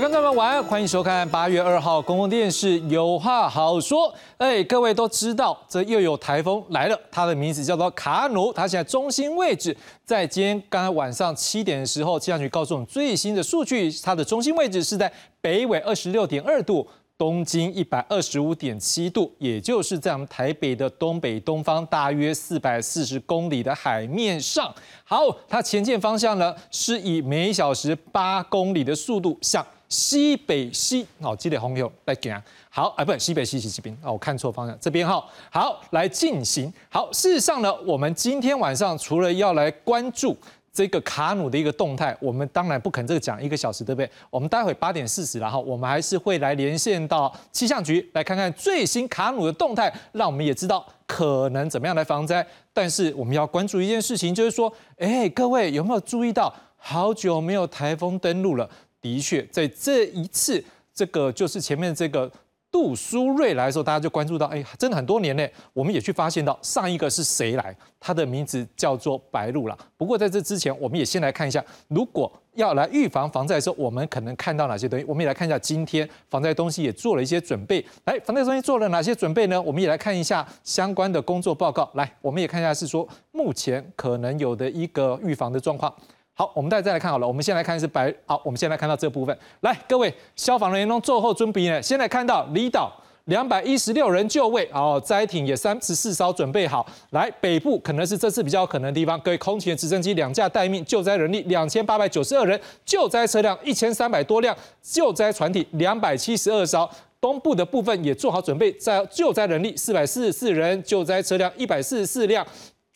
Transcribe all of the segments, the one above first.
位观众们晚安，欢迎收看八月二号公共电视有话好说。哎，各位都知道，这又有台风来了，它的名字叫做卡努，它现在中心位置在今天刚才晚上七点的时候，气象局告诉我们最新的数据，它的中心位置是在北纬二十六点二度。东经一百二十五点七度，也就是在我们台北的东北东方大约四百四十公里的海面上。好，它前进方向呢是以每小时八公里的速度向西北西。好，记得红友来给啊。好，啊，不是，西北西西这边。哦，我看错方向，这边哈。好，来进行。好，事实上呢，我们今天晚上除了要来关注。这个卡努的一个动态，我们当然不肯这个讲一个小时，对不对？我们待会八点四十，然后我们还是会来连线到气象局来看看最新卡努的动态，让我们也知道可能怎么样来防灾。但是我们要关注一件事情，就是说，哎，各位有没有注意到，好久没有台风登陆了？的确，在这一次，这个就是前面这个。杜苏芮来的时候，大家就关注到，哎，真的很多年呢。我们也去发现到上一个是谁来，他的名字叫做白露了。不过在这之前，我们也先来看一下，如果要来预防防灾的时候，我们可能看到哪些东西？我们也来看一下今天防灾东西也做了一些准备。来，防灾东西做了哪些准备呢？我们也来看一下相关的工作报告。来，我们也看一下是说目前可能有的一个预防的状况。好，我们大家再来看好了。我们先来看是白，好，我们先来看到这部分。来，各位消防人员中做后准备呢，先来看到离岛两百一十六人就位，哦，灾艇也三十四艘准备好。来，北部可能是这次比较可能的地方，各位空勤直升机两架待命，救灾人力两千八百九十二人，救灾车辆一千三百多辆，救灾船体两百七十二艘。东部的部分也做好准备，在救灾人力四百四十四人，救灾车辆一百四十四辆。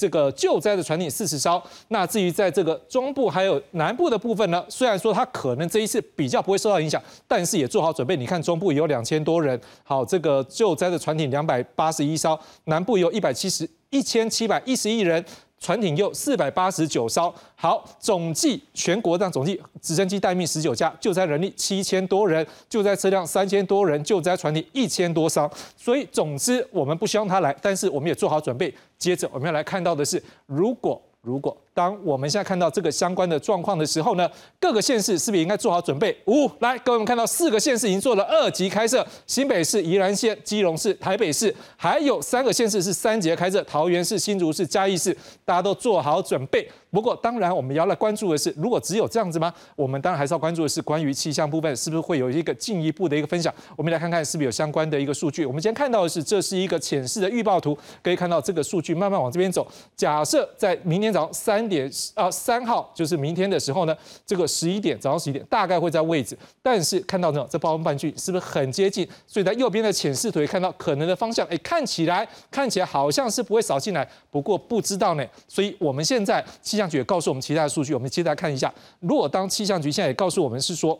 这个救灾的船艇四十艘，那至于在这个中部还有南部的部分呢，虽然说它可能这一次比较不会受到影响，但是也做好准备。你看中部有两千多人，好，这个救灾的船艇两百八十一艘，南部有一百七十一千七百一十一人。船艇又四百八十九艘，好，总计全国上总计直升机待命十九架，救灾人力七千多人，救灾车辆三千多人，救灾船艇一千多艘。所以，总之我们不希望他来，但是我们也做好准备。接着我们要来看到的是，如果如果。当我们现在看到这个相关的状况的时候呢，各个县市是不是应该做好准备？五，来，各位我们看到四个县市已经做了二级开设，新北市、宜兰县、基隆市、台北市，还有三个县市是三级开设，桃园市、新竹市、嘉义市，大家都做好准备。不过，当然我们要来关注的是，如果只有这样子吗？我们当然还是要关注的是关于气象部分，是不是会有一个进一步的一个分享？我们来看看是不是有相关的一个数据。我们今天看到的是，这是一个浅市的预报图，可以看到这个数据慢慢往这边走。假设在明天早上三。点啊，三号就是明天的时候呢，这个十一点早上十一点大概会在位置，但是看到呢，这暴风半径是不是很接近？所以在右边的浅视图看到可能的方向，哎，看起来看起来好像是不会扫进来，不过不知道呢。所以我们现在气象局也告诉我们其他的数据，我们接着来看一下。如果当气象局现在也告诉我们是说，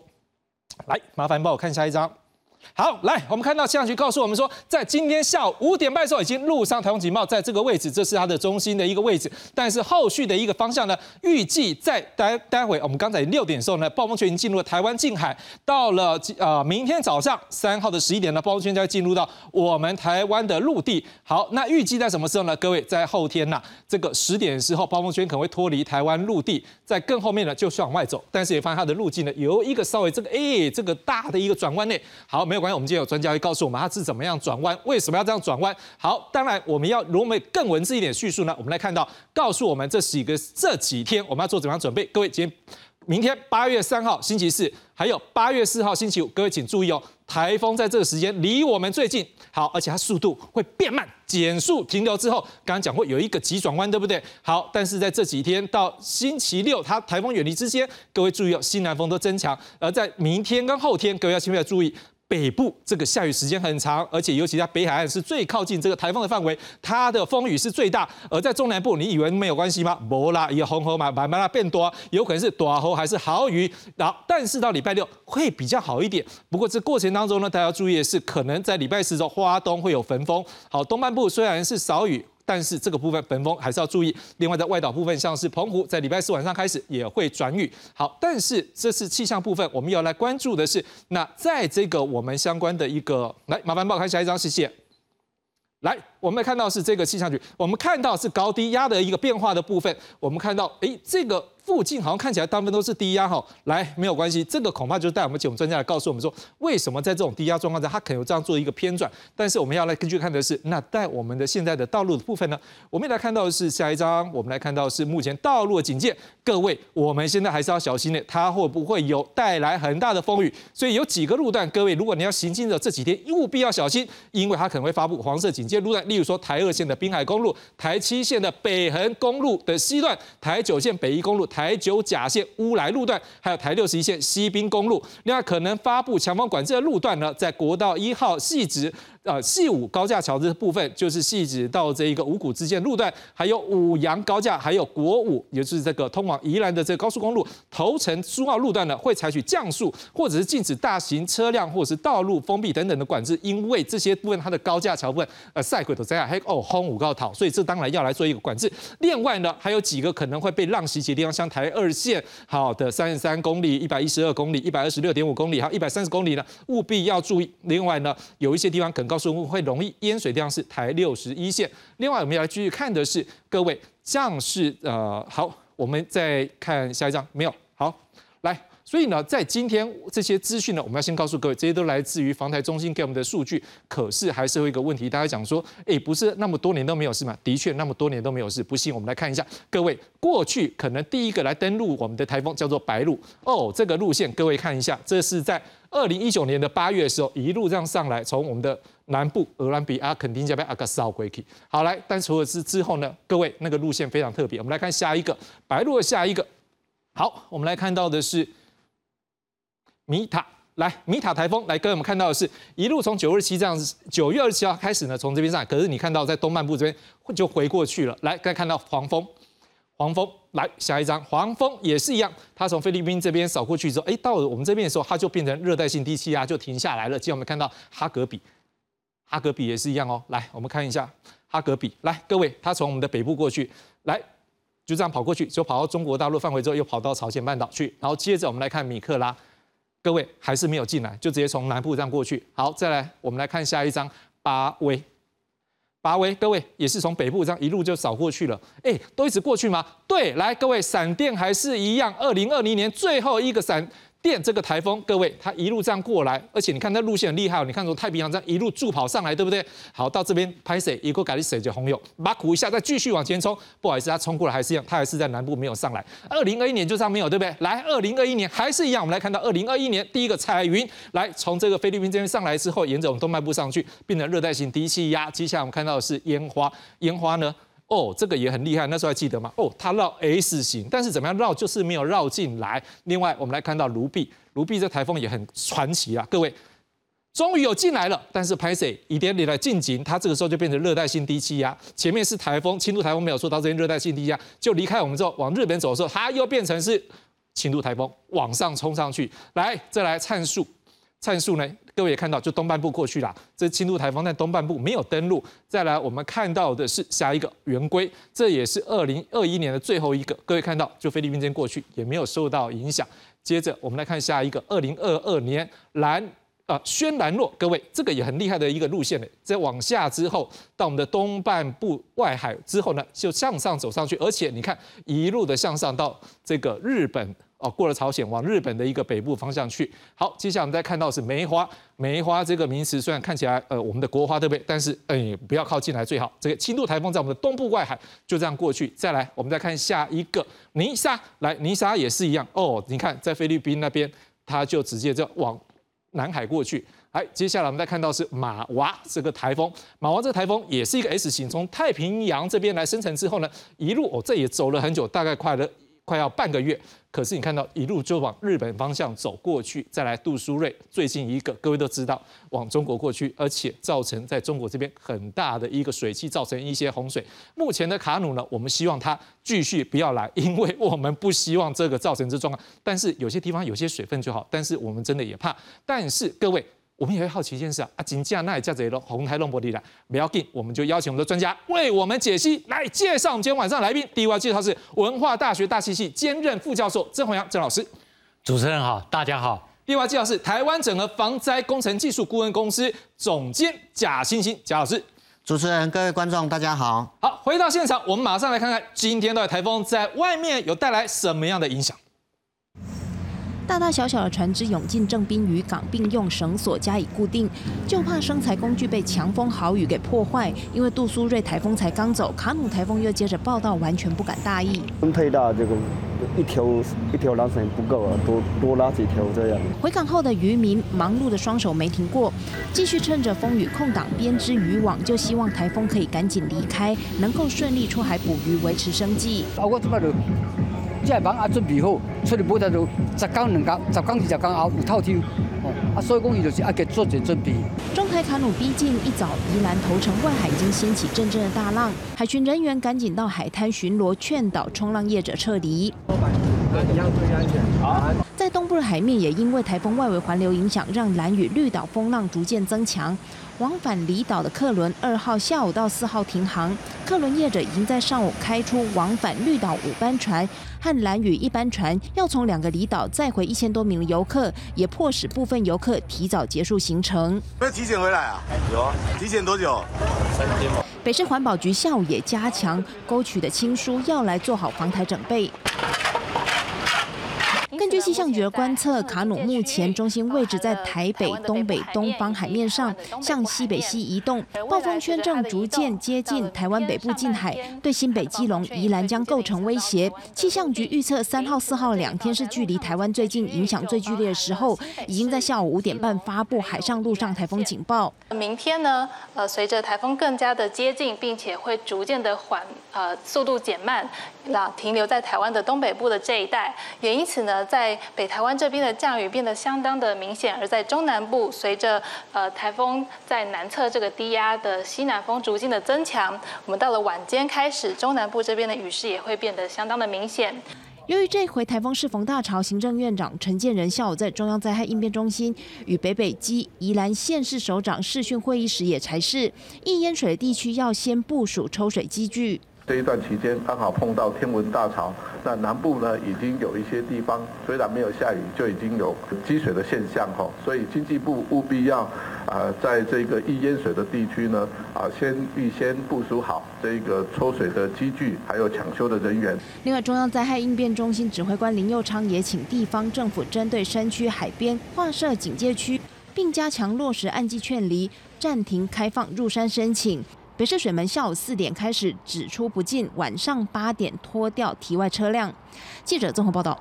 来，麻烦帮我看下一张。好，来，我们看到气象局告诉我们说，在今天下午五点半的时候，已经陆上台风警报在这个位置，这是它的中心的一个位置。但是后续的一个方向呢，预计在待待会，我们刚才六点的时候呢，暴风圈已经进入了台湾近海。到了呃明天早上三号的十一点呢，暴风圈就要进入到我们台湾的陆地。好，那预计在什么时候呢？各位在后天呐，这个十点的时候，暴风圈可能会脱离台湾陆地，在更后面呢就是往外走。但是也发现它的路径呢有一个稍微这个哎这个大的一个转弯内。好。没有关系，我们今天有专家会告诉我们它是怎么样转弯，为什么要这样转弯。好，当然我们要如果我们更文字一点叙述呢，我们来看到告诉我们这几个这几天我们要做怎么样准备。各位，今天、明天八月三号星期四，还有八月四号星期五，各位请注意哦，台风在这个时间离我们最近，好，而且它速度会变慢，减速停留之后，刚刚讲过有一个急转弯，对不对？好，但是在这几天到星期六，它台风远离之间，各位注意哦，西南风都增强，而在明天跟后天，各位要千万要注意。北部这个下雨时间很长，而且尤其在北海岸是最靠近这个台风的范围，它的风雨是最大。而在中南部，你以为没有关系吗？不啦，也红河嘛，慢慢啦变多，有可能是短河还是豪雨。然后，但是到礼拜六会比较好一点。不过这过程当中呢，大家要注意的是，可能在礼拜四的花东会有焚风。好，东半部虽然是少雨。但是这个部分本风还是要注意。另外，在外岛部分，像是澎湖，在礼拜四晚上开始也会转雨。好，但是这次气象部分，我们要来关注的是，那在这个我们相关的一个来，麻烦报看下一张，谢谢。来。我们看到是这个气象局，我们看到是高低压的一个变化的部分，我们看到，哎，这个。附近好像看起来大部分都是低压哈，来没有关系，这个恐怕就是带我们请我们专家来告诉我们说，为什么在这种低压状况下，它可能有这样做一个偏转。但是我们要来根据看的是，那在我们的现在的道路的部分呢，我们来看到的是下一张，我们来看到是目前道路的警戒。各位，我们现在还是要小心的，它会不会有带来很大的风雨？所以有几个路段，各位如果你要行进的这几天，务必要小心，因为它可能会发布黄色警戒路段，例如说台二线的滨海公路、台七线的北横公路的西段、台九线北宜公路。台九甲线乌来路段，还有台六十一线西滨公路，另外可能发布强风管制的路段呢，在国道一号细直。呃，细五高架桥这部分就是细指到这一个五股之间路段，还有五羊高架，还有国五，也就是这个通往宜兰的这个高速公路头城苏澳路段呢，会采取降速或者是禁止大型车辆或者是道路封闭等等的管制，因为这些部分它的高架桥部分呃赛鬼都这样，还哦轰五高讨，所以这当然要来做一个管制。另外呢，还有几个可能会被浪袭击的地方，像台二线好的三十三公里、一百一十二公里、一百二十六点五公里，还有一百三十公里呢，务必要注意。另外呢，有一些地方可能。高速会容易淹水量是台六十一线。另外，我们要继续看的是各位像是呃，好，我们再看下一张，没有好来。所以呢，在今天这些资讯呢，我们要先告诉各位，这些都来自于防台中心给我们的数据。可是还是有一个问题，大家讲说，哎，不是那么多年都没有事嘛？的确，那么多年都没有事。不信，我们来看一下，各位过去可能第一个来登陆我们的台风叫做白鹿哦，这个路线各位看一下，这是在。二零一九年的八月的时候，一路这样上来，从我们的南部俄兰比阿、肯丁加被阿克斯奥归去。好来，但除了之之后呢，各位那个路线非常特别。我们来看下一个白鹿的下一个。好，我们来看到的是米塔。来，米塔台风来，各位我们看到的是一路从九日七这样子，九月二十七号开始呢，从这边上，可是你看到在东半部这边就回过去了。来，再看到黄蜂。黄蜂来下一张，黄蜂也是一样，它从菲律宾这边扫过去之后，哎，到了我们这边的时候，它就变成热带性低气压，就停下来了。今天我们看到哈格比，哈格比也是一样哦。来，我们看一下哈格比，来，各位，它从我们的北部过去，来，就这样跑过去，就跑到中国大陆范围之后，又跑到朝鲜半岛去，然后接着我们来看米克拉，各位还是没有进来，就直接从南部这样过去。好，再来，我们来看下一张八维。八维，各位也是从北部这样一路就扫过去了，哎，都一直过去吗？对，来，各位，闪电还是一样，二零二零年最后一个闪。电这个台风，各位，它一路这样过来，而且你看它路线很厉害哦。你看从太平洋这样一路助跑上来，对不对？好，到这边拍水，一个改力水就红油，把苦一下，再继续往前冲。不好意思，它冲过来还是一样，它还是在南部没有上来。二零二一年就这样没有，对不对？来，二零二一年还是一样。我们来看到二零二一年第一个彩云，来从这个菲律宾这边上来之后，沿着我们东半部上去，变成热带性低气压。接下来我们看到的是烟花，烟花呢？哦，这个也很厉害，那时候还记得吗？哦，它绕 S 型，但是怎么样绕就是没有绕进来。另外，我们来看到卢碧，卢碧这台风也很传奇啊，各位，终于有进来了，但是拍谁一点点的进紧，它这个时候就变成热带性低气压，前面是台风，轻度台风没有说到这边热带性低压，就离开我们之后往日本走的时候，它又变成是轻度台风往上冲上去，来再来参数。参数呢？各位也看到，就东半部过去了。这轻度台风在东半部没有登陆。再来，我们看到的是下一个圆规，这也是二零二一年的最后一个。各位看到，就菲律宾这边过去也没有受到影响。接着，我们来看下一个二零二二年蓝啊轩兰诺。各位，这个也很厉害的一个路线呢。在往下之后，到我们的东半部外海之后呢，就向上走上去，而且你看一路的向上到这个日本。哦，过了朝鲜，往日本的一个北部方向去。好，接下来我们再看到是梅花。梅花这个名词虽然看起来，呃，我们的国花对不对？但是，哎，不要靠近来最好。这个轻度台风在我们的东部外海就这样过去。再来，我们再看下一个泥沙。来，泥沙也是一样。哦，你看在菲律宾那边，它就直接就往南海过去。哎，接下来我们再看到是马娃这个台风。马娃这个台风也是一个 S 型，从太平洋这边来生成之后呢，一路哦，这也走了很久，大概快了。快要半个月，可是你看到一路就往日本方向走过去，再来杜苏芮，最近一个各位都知道往中国过去，而且造成在中国这边很大的一个水汽，造成一些洪水。目前的卡努呢，我们希望它继续不要来，因为我们不希望这个造成这状况。但是有些地方有些水分就好，但是我们真的也怕。但是各位。我们也会好奇一件事啊，啊，金价那也叫这龙红台龙玻璃的，不要紧，我们就邀请我们的专家为我们解析，来介绍我们今天晚上来宾。第一位介绍是文化大学大气系兼任副教授曾宏阳郑老师。主持人好，大家好。第二位介绍是台湾整合防灾工程技术顾问公司总监贾欣欣贾老师。主持人、各位观众，大家好。好，回到现场，我们马上来看看今天的台风在外面有带来什么样的影响。大大小小的船只涌进正滨渔港，并用绳索加以固定，就怕生财工具被强风豪雨给破坏。因为杜苏芮台风才刚走，卡努台风又接着报道，完全不敢大意。风太大，这个一条一条缆绳不够啊，多多拉几条这样。回港后的渔民忙碌的双手没停过，继续趁着风雨空档编织渔网，就希望台风可以赶紧离开，能够顺利出海捕鱼，维持生计。啊，我这摆就。这网啊准备好，出去买得就十工两工，十工二十工后有透天，哦，啊，所以讲伊就是啊给做些准备。中台卡努逼近，一早宜兰头城外海已经掀起阵阵的大浪，海巡人员赶紧到海滩巡逻，劝导冲浪业者撤离。一样注意安全。好在东部的海面也因为台风外围环流影响，让蓝屿绿岛风浪逐渐增强。往返离岛的客轮二号下午到四号停航，客轮业者已经在上午开出往返绿岛五班船和蓝屿一班船，要从两个离岛载回一千多名的游客，也迫使部分游客提早结束行程。要提前回来啊？有啊，提前多久？三天北市环保局下午也加强沟渠的清疏，要来做好防台准备。根据气象局的观测，卡努目前中心位置在台北东北东方海面上，向西北西移动，暴风圈正逐渐接近台湾北部近海，对新北基隆、宜兰将构成威胁。气象局预测，三号、四号两天是距离台湾最近、影响最剧烈的时候，已经在下午五点半发布海上、陆上台风警报。明天呢，呃，随着台风更加的接近，并且会逐渐的缓，呃，速度减慢，那停留在台湾的东北部的这一带，也因此呢。在北台湾这边的降雨变得相当的明显，而在中南部，随着呃台风在南侧这个低压的西南风逐渐的增强，我们到了晚间开始，中南部这边的雨势也会变得相当的明显。由于这回台风是逢大潮，行政院长陈建仁下午在中央灾害应变中心与北北基宜兰县市首长视讯会议时也才是，易淹水地区要先部署抽水机具。这一段期间刚好碰到天文大潮，那南部呢已经有一些地方虽然没有下雨，就已经有积水的现象哈，所以经济部务必要啊在这个易淹水的地区呢啊先预先部署好这个抽水的机具，还有抢修的人员。另外，中央灾害应变中心指挥官林佑昌也请地方政府针对山区海边划设警戒区，并加强落实暗记劝离，暂停开放入山申请。北市水门下午四点开始只出不进，晚上八点拖掉体外车辆。记者综合报道。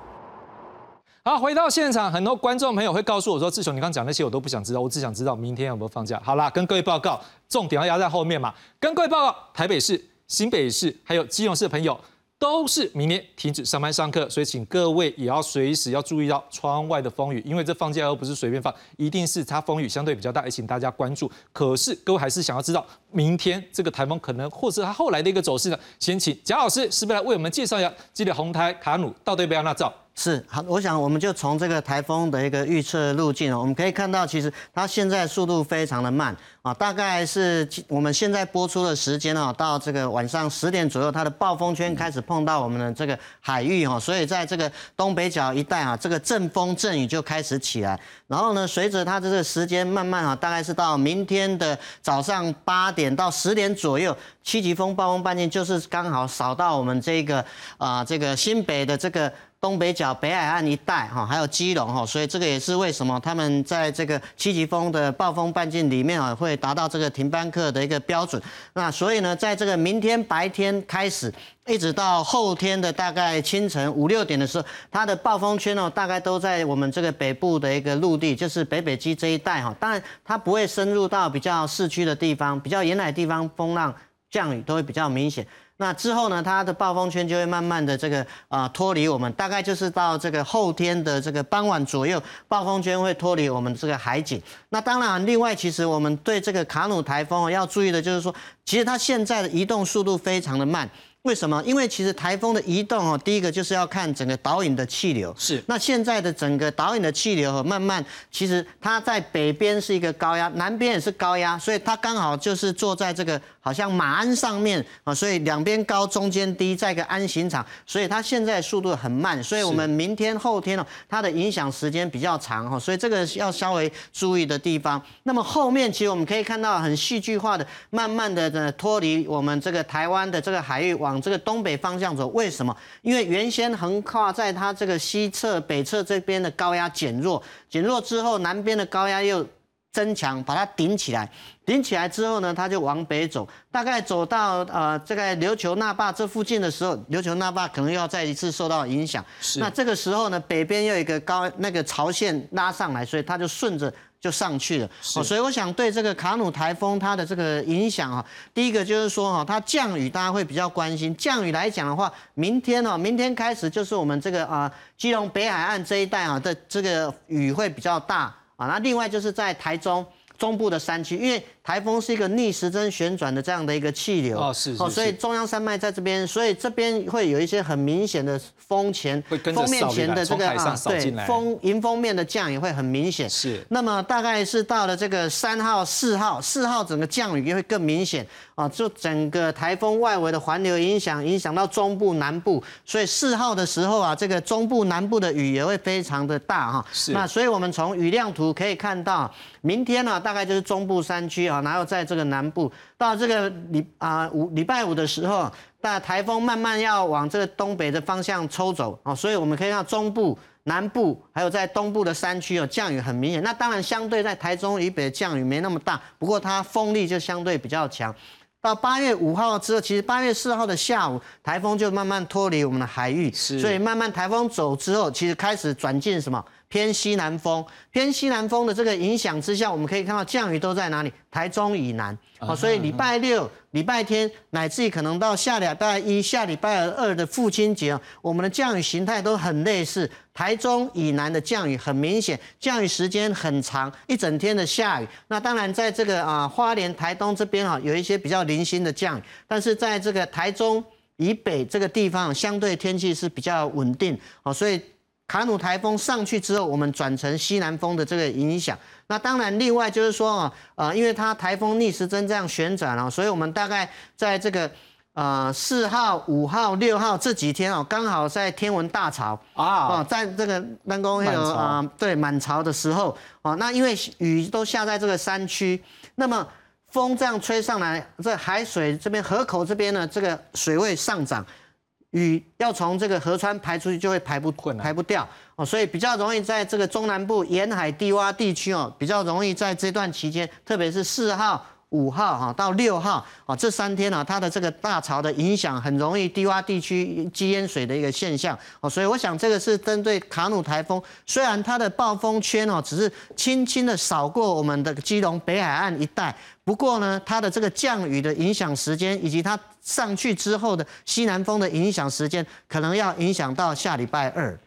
好，回到现场，很多观众朋友会告诉我说：“志雄，你刚讲那些我都不想知道，我只想知道明天有没有放假。”好啦，跟各位报告，重点要压在后面嘛。跟各位报告，台北市、新北市还有基隆市的朋友。都是明天停止上班上课，所以请各位也要随时要注意到窗外的风雨，因为这放假又不是随便放，一定是它风雨相对比较大，也请大家关注。可是各位还是想要知道明天这个台风可能或是它后来的一个走势呢？先请贾老师是不是来为我们介绍一下这个红台卡努到对不要那照？是好，我想我们就从这个台风的一个预测路径哦我们可以看到，其实它现在速度非常的慢啊，大概是我们现在播出的时间哦，到这个晚上十点左右，它的暴风圈开始碰到我们的这个海域哈，所以在这个东北角一带啊，这个阵风阵雨就开始起来。然后呢，随着它这个时间慢慢啊，大概是到明天的早上八点到十点左右，七级风暴风半径就是刚好扫到我们这个啊这个新北的这个。东北角北海岸一带哈，还有基隆哈，所以这个也是为什么他们在这个七级风的暴风半径里面啊，会达到这个停班课的一个标准。那所以呢，在这个明天白天开始，一直到后天的大概清晨五六点的时候，它的暴风圈哦，大概都在我们这个北部的一个陆地，就是北北基这一带哈。当然，它不会深入到比较市区的地方，比较沿海地方风浪降雨都会比较明显。那之后呢，它的暴风圈就会慢慢的这个啊脱离我们，大概就是到这个后天的这个傍晚左右，暴风圈会脱离我们这个海景。那当然，另外其实我们对这个卡努台风要注意的就是说，其实它现在的移动速度非常的慢。为什么？因为其实台风的移动哦，第一个就是要看整个导引的气流。是。那现在的整个导引的气流慢慢，其实它在北边是一个高压，南边也是高压，所以它刚好就是坐在这个好像马鞍上面啊，所以两边高，中间低，在一个安行场，所以它现在速度很慢，所以我们明天后天呢，它的影响时间比较长哈，所以这个要稍微注意的地方。那么后面其实我们可以看到很戏剧化的，慢慢的的脱离我们这个台湾的这个海域，往这个东北方向走。为什么？因为原先横跨在它这个西侧、北侧这边的高压减弱，减弱之后，南边的高压又增强，把它顶起来。顶起来之后呢，它就往北走，大概走到呃这个琉球那霸这附近的时候，琉球那霸可能又要再一次受到影响。是那这个时候呢，北边又有一个高那个潮线拉上来，所以它就顺着就上去了。哦，所以我想对这个卡努台风它的这个影响啊，第一个就是说哈，它降雨大家会比较关心。降雨来讲的话，明天哦，明天开始就是我们这个啊基隆北海岸这一带啊的这个雨会比较大啊。那另外就是在台中。中部的山区，因为台风是一个逆时针旋转的这样的一个气流哦，是哦，所以中央山脉在这边，所以这边会有一些很明显的风前风面前的这个啊，对风迎风面的降雨会很明显。是，那么大概是到了这个三号、四号，四号整个降雨也会更明显啊，就整个台风外围的环流影响，影响到中部、南部，所以四号的时候啊，这个中部、南部的雨也会非常的大哈。是，那所以我们从雨量图可以看到，明天呢。大概就是中部山区啊，然后在这个南部到这个礼啊五礼拜五的时候，那台风慢慢要往这个东北的方向抽走啊，所以我们可以看到中部、南部还有在东部的山区有降雨很明显。那当然相对在台中以北的降雨没那么大，不过它风力就相对比较强。到八月五号之后，其实八月四号的下午，台风就慢慢脱离我们的海域，所以慢慢台风走之后，其实开始转进什么？偏西南风，偏西南风的这个影响之下，我们可以看到降雨都在哪里？台中以南。好，所以礼拜六、礼拜天，乃至于可能到下礼拜一、下礼拜二的父亲节啊，我们的降雨形态都很类似。台中以南的降雨很明显，降雨时间很长，一整天的下雨。那当然，在这个啊花莲、台东这边啊，有一些比较零星的降雨，但是在这个台中以北这个地方，相对天气是比较稳定。好，所以。卡努台风上去之后，我们转成西南风的这个影响。那当然，另外就是说啊，呃，因为它台风逆时针这样旋转了，所以我们大概在这个呃四号、五号、六号这几天哦，刚好在天文大潮啊，哦，在这个南宫有啊，对满潮的时候哦，那因为雨都下在这个山区，那么风这样吹上来，这海水这边河口这边呢，这个水位上涨。雨要从这个河川排出去，就会排不排不掉。哦，所以比较容易在这个中南部沿海低洼地区哦，比较容易在这段期间，特别是四号、五号哈到六号啊这三天呢，它的这个大潮的影响，很容易低洼地区积淹水的一个现象哦，所以我想这个是针对卡努台风，虽然它的暴风圈哦只是轻轻的扫过我们的基隆北海岸一带。不过呢，它的这个降雨的影响时间，以及它上去之后的西南风的影响时间，可能要影响到下礼拜二。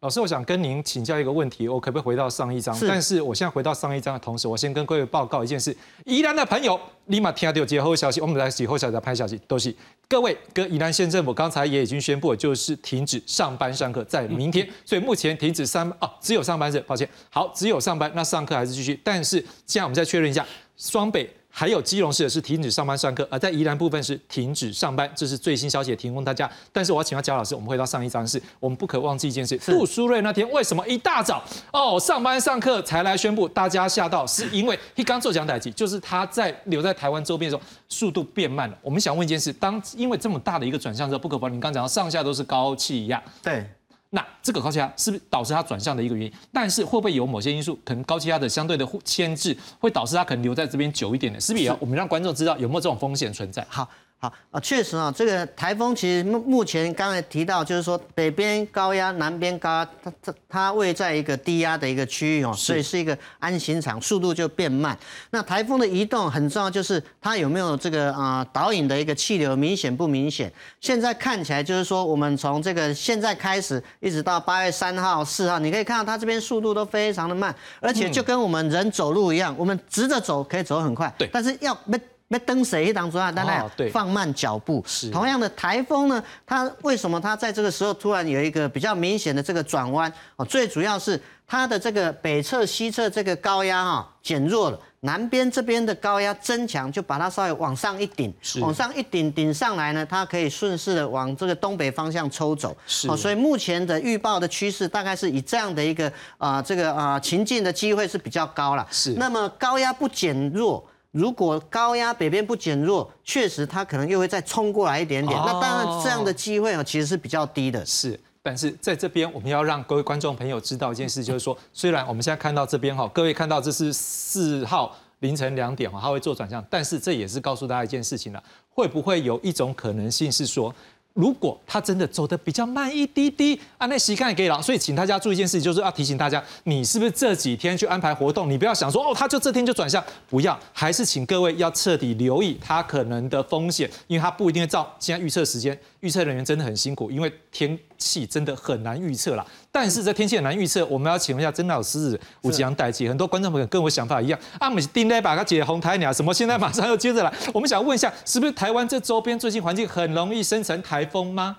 是老师，我想跟您请教一个问题，我可不可以回到上一章？但是我现在回到上一章的同时，我先跟各位报告一件事：宜兰的朋友立马听到节后消息，我们来节后消息拍消息，都是各位跟宜兰县政府刚才也已经宣布，就是停止上班上课，在明天。所以目前停止上哦，只有上班日，抱歉。好，只有上班，那上课还是继续。但是现在我们再确认一下。双北还有基隆市的是停止上班上课，而在宜兰部分是停止上班，这是最新消息，提供大家。但是我要请教贾老师，我们回到上一章，是我们不可忘记一件事：杜苏芮那天为什么一大早哦上班上课才来宣布？大家吓到，是因为他刚做讲台记，就是他在留在台湾周边的时候速度变慢了。我们想问一件事：当因为这么大的一个转向之后，不可否认，你刚讲到上下都是高气压，对。那这个高气压是不是导致它转向的一个原因？但是会不会有某些因素，可能高气压的相对的牵制，会导致它可能留在这边久一点呢？是不是也要我们让观众知道有没有这种风险存在？好。好啊，确实啊，这个台风其实目目前刚才提到，就是说北边高压，南边高压，它它它位在一个低压的一个区域哦，所以是一个安行场，速度就变慢。那台风的移动很重要，就是它有没有这个啊导引的一个气流明显不明显？现在看起来就是说，我们从这个现在开始一直到八月三号、四号，你可以看到它这边速度都非常的慢，而且就跟我们人走路一样，我们直着走可以走很快，对，但是要没。那登谁当中啊？当然哦对放慢脚步。是同样的台风呢，它为什么它在这个时候突然有一个比较明显的这个转弯？哦，最主要是它的这个北侧、西侧这个高压哈、减弱了，南边这边的高压增强，就把它稍微往上一顶，往上一顶顶上来呢，它可以顺势的往这个东北方向抽走。是哦，所以目前的预报的趋势大概是以这样的一个啊、这个啊、情境的机会是比较高了。是那么高压不减弱。如果高压北边不减弱，确实它可能又会再冲过来一点点。哦那当然，这样的机会啊，其实是比较低的。是，但是在这边我们要让各位观众朋友知道一件事，就是说，虽然我们现在看到这边哈，各位看到这是四号凌晨两点哈，它会做转向，但是这也是告诉大家一件事情了，会不会有一种可能性是说？如果他真的走得比较慢一滴滴啊，那膝盖给了，所以请大家注意一件事情，就是要提醒大家，你是不是这几天去安排活动？你不要想说哦，他就这天就转向，不要，还是请各位要彻底留意他可能的风险，因为他不一定会照现在预测时间，预测人员真的很辛苦，因为天气真的很难预测啦。但是这天气很难预测，我们要请问一下曾老师，吴吉阳代记，很多观众朋友跟我想法一样，啊，我们丁来把它解红台鸟，什么现在马上又接着来，我们想问一下，是不是台湾这周边最近环境很容易生成台风吗？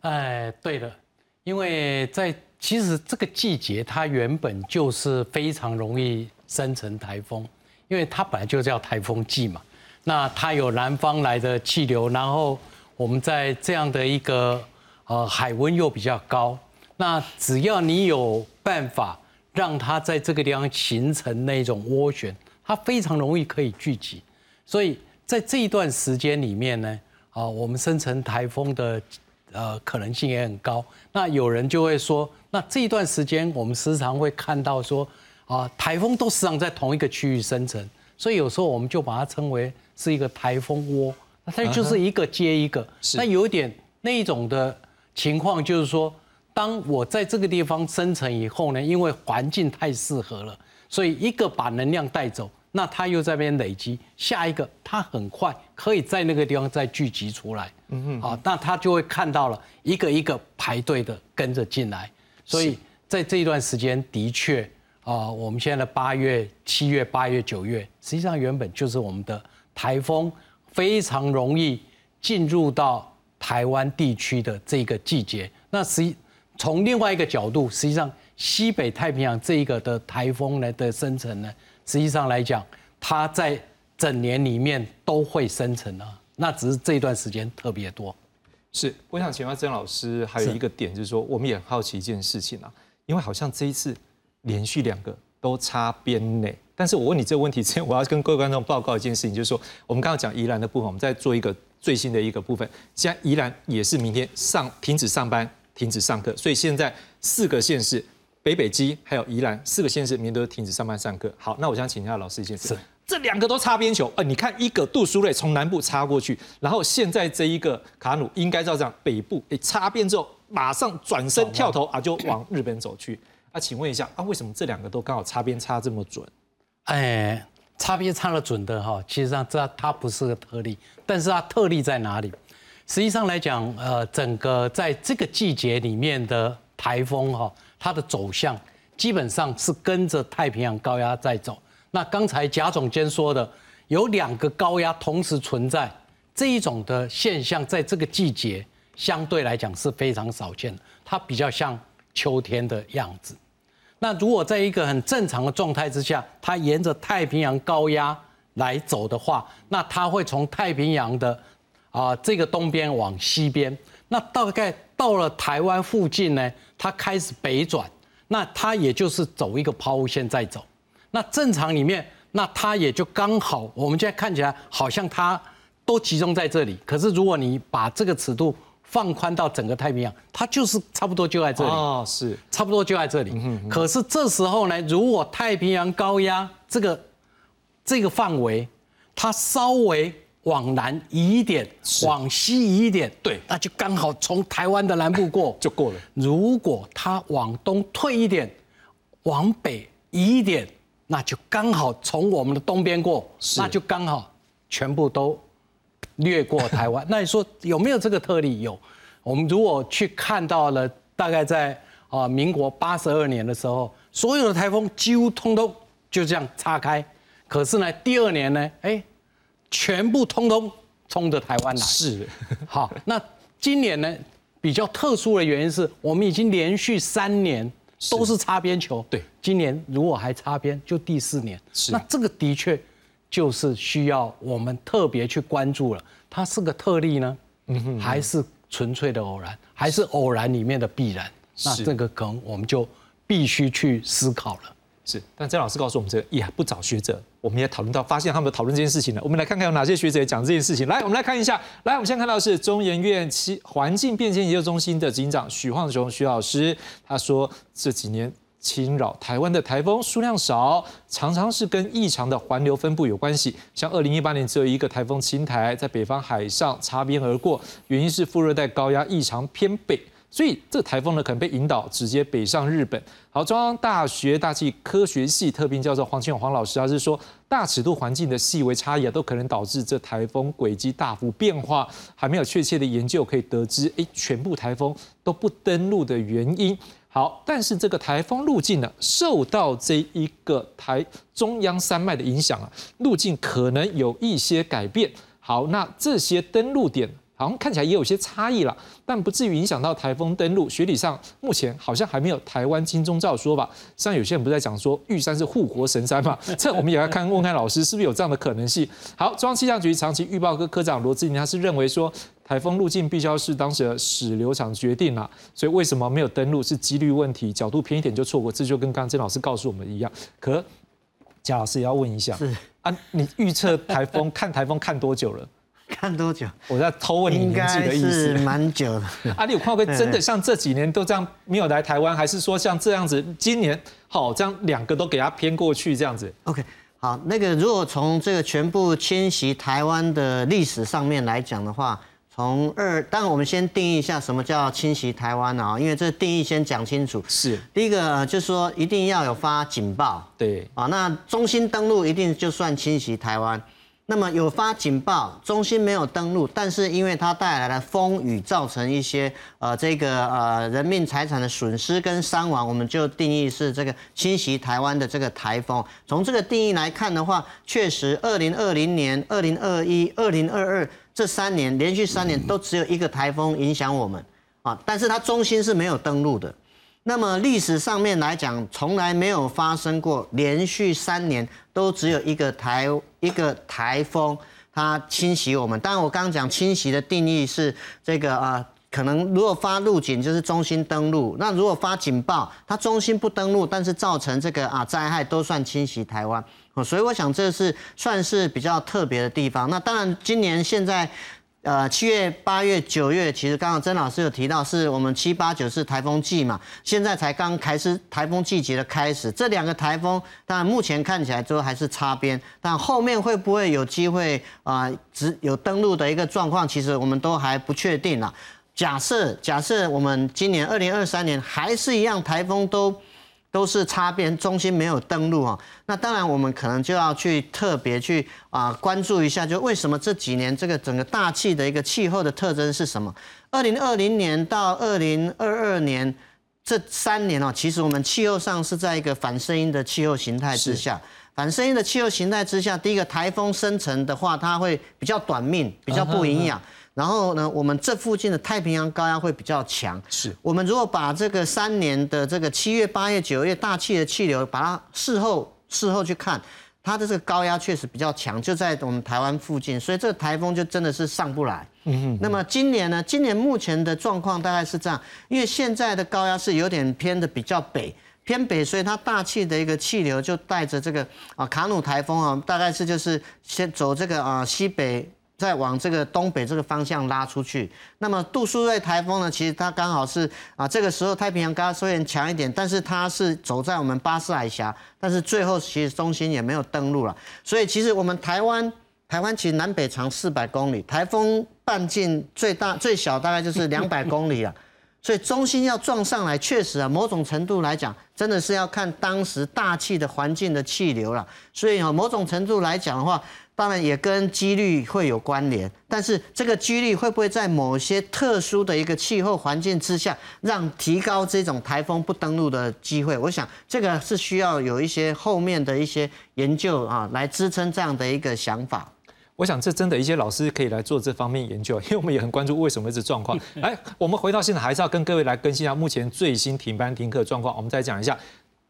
哎，对的，因为在其实这个季节它原本就是非常容易生成台风，因为它本来就叫台风季嘛。那它有南方来的气流，然后我们在这样的一个呃海温又比较高，那只要你有办法让它在这个地方形成那种涡旋，它非常容易可以聚集。所以在这一段时间里面呢，啊，我们生成台风的呃可能性也很高。那有人就会说，那这一段时间我们时常会看到说，啊，台风都时常在同一个区域生成，所以有时候我们就把它称为是一个台风窝，那它就是一个接一个。那有点那一种的情况，就是说，当我在这个地方生成以后呢，因为环境太适合了，所以一个把能量带走，那它又在那边累积，下一个它很快可以在那个地方再聚集出来。嗯嗯，好，那它就会看到了一个一个排队的跟着进来，所以在这一段时间的确啊，我们现在的八月、七月、八月、九月，实际上原本就是我们的台风非常容易进入到台湾地区的这个季节。那实际从另外一个角度，实际上西北太平洋这一个的台风呢的生成呢，实际上来讲，它在整年里面都会生成啊，那只是这段时间特别多。是，我想请问曾老师，还有一个点就是说，我们也很好奇一件事情啊，因为好像这一次连续两个都擦边呢。但是我问你这个问题之前，我要跟各位观众报告一件事情，就是说，我们刚刚讲宜兰的部分，我们在做一个最新的一个部分。现在宜兰也是明天上停止上班、停止上课，所以现在四个县市，北北基还有宜兰四个县市，明天都是停止上班上课。好，那我想请教老师一件事是。这两个都擦边球，呃，你看一个杜苏芮从南部擦过去，然后现在这一个卡努应该照这样，北部诶擦边之后马上转身跳头啊，就往日本走去。啊，请问一下啊，为什么这两个都刚好擦边擦这么准？哎，差别差的准的哈，其实上这它不是个特例，但是它特例在哪里？实际上来讲，呃，整个在这个季节里面的台风哈，它的走向基本上是跟着太平洋高压在走。那刚才贾总监说的，有两个高压同时存在，这一种的现象，在这个季节相对来讲是非常少见的，它比较像秋天的样子。那如果在一个很正常的状态之下，它沿着太平洋高压来走的话，那它会从太平洋的啊、这个东边往西边，那大概到了台湾附近呢，它开始北转，那它也就是走一个抛物线在走。那正常里面，那它也就刚好，我们现在看起来好像它都集中在这里，可是如果你把这个尺度放宽到整个太平洋，它就是差不多就在这里。哦，是差不多就在这里。可是这时候呢，如果太平洋高压这个这个范围，它稍微往南移一点，往西移一点，对那就刚好从台湾的南部过 就过了。如果它往东退一点，往北移一点，那就刚好从我们的东边过，那就刚好全部都掠过台湾。那你说有没有这个特例？有。我们如果去看到了，大概在啊民国八十二年的时候，所有的台风几乎通通就这样岔开。可是呢，第二年呢，哎，全部通通冲着台湾来。是，好，那今年呢比较特殊的原因是我们已经连续三年都是擦边球，对，今年如果还擦边，就第四年。是那这个的确就是需要我们特别去关注了。它是个特例呢，还是纯粹的偶然，还是偶然里面的必然？那这个可能我们就必须去思考了。是，但曾老师告诉我们，这个也不找学者，我们也讨论到，发现他们讨论这件事情了。我们来看看有哪些学者讲这件事情。来，我们来看一下。来，我们现在看到是中研院气环境变迁研究中心的执行长许晃雄许老师，他说这几年侵扰台湾的台风数量少，常常是跟异常的环流分布有关系。像二零一八年只有一个台风侵台，在北方海上擦边而过，原因是副热带高压异常偏北。所以这台风呢，可能被引导直接北上日本。好，中央大学大气科学系特聘教授黄庆勇黄老师，他是说，大尺度环境的细微差异啊，都可能导致这台风轨迹大幅变化，还没有确切的研究可以得知，哎，全部台风都不登陆的原因。好，但是这个台风路径呢，受到这一个台中央山脉的影响啊，路径可能有一些改变。好，那这些登陆点。好像看起来也有些差异了，但不至于影响到台风登陆。学理上目前好像还没有台湾金钟罩说法。像有些人不是在讲说玉山是护国神山嘛？这我们也要看问看老师是不是有这样的可能性。好，中央气象局长期预报科科长罗志林他是认为说，台风路径必须要是当时的始流场决定了，所以为什么没有登陆是几率问题，角度偏一点就错过，这就跟刚刚曾老师告诉我们一样。可贾老师也要问一下，是啊，你预测台风 看台风看多久了？看多久？我在偷问你年纪的意思。蛮久的。啊，你有看过真的像这几年都这样没有来台湾，还是说像这样子，今年好这样两个都给它偏过去这样子？OK，好，那个如果从这个全部迁徙台湾的历史上面来讲的话，从二，当然我们先定义一下什么叫侵袭台湾啊，因为这定义先讲清楚。是，第一个就是说一定要有发警报。对。啊，那中心登陆一定就算侵袭台湾。那么有发警报，中心没有登陆，但是因为它带来了风雨，造成一些呃这个呃人命财产的损失跟伤亡，我们就定义是这个侵袭台湾的这个台风。从这个定义来看的话，确实，二零二零年、二零二一、二零二二这三年连续三年都只有一个台风影响我们啊，但是它中心是没有登陆的。那么历史上面来讲，从来没有发生过连续三年都只有一个台一个台风它侵袭我们。当然，我刚刚讲侵袭的定义是这个啊，可能如果发陆警就是中心登陆，那如果发警报，它中心不登陆，但是造成这个啊灾害都算侵袭台湾。所以我想这是算是比较特别的地方。那当然，今年现在。呃，七月、八月、九月，其实刚刚曾老师有提到，是我们七八九是台风季嘛，现在才刚开始台风季节的开始。这两个台风，当然目前看起来都还是擦边，但后面会不会有机会啊，只有登陆的一个状况，其实我们都还不确定啦。假设假设我们今年二零二三年还是一样，台风都。都是擦边，中心没有登录啊。那当然，我们可能就要去特别去啊关注一下，就为什么这几年这个整个大气的一个气候的特征是什么？二零二零年到二零二二年这三年哦，其实我们气候上是在一个反声音的气候形态之下。反声音的气候形态之下，第一个台风生成的话，它会比较短命，比较不营养。然后呢，我们这附近的太平洋高压会比较强。是我们如果把这个三年的这个七月、八月、九月大气的气流，把它事后事后去看，它的这个高压确实比较强，就在我们台湾附近，所以这个台风就真的是上不来。嗯哼。那么今年呢？今年目前的状况大概是这样，因为现在的高压是有点偏的比较北，偏北，所以它大气的一个气流就带着这个啊卡努台风啊，大概是就是先走这个啊西北。再往这个东北这个方向拉出去，那么杜苏芮台风呢？其实它刚好是啊，这个时候太平洋高压虽然强一点，但是它是走在我们巴士海峡，但是最后其实中心也没有登陆了。所以其实我们台湾，台湾其实南北长四百公里，台风半径最大最小大概就是两百公里啊。所以中心要撞上来，确实啊，某种程度来讲，真的是要看当时大气的环境的气流了。所以啊，某种程度来讲的话。当然也跟几率会有关联，但是这个几率会不会在某些特殊的一个气候环境之下，让提高这种台风不登陆的机会？我想这个是需要有一些后面的一些研究啊，来支撑这样的一个想法。我想这真的一些老师可以来做这方面研究，因为我们也很关注为什么这状况。来，我们回到现场还是要跟各位来更新一下目前最新停班停课状况。我们再讲一下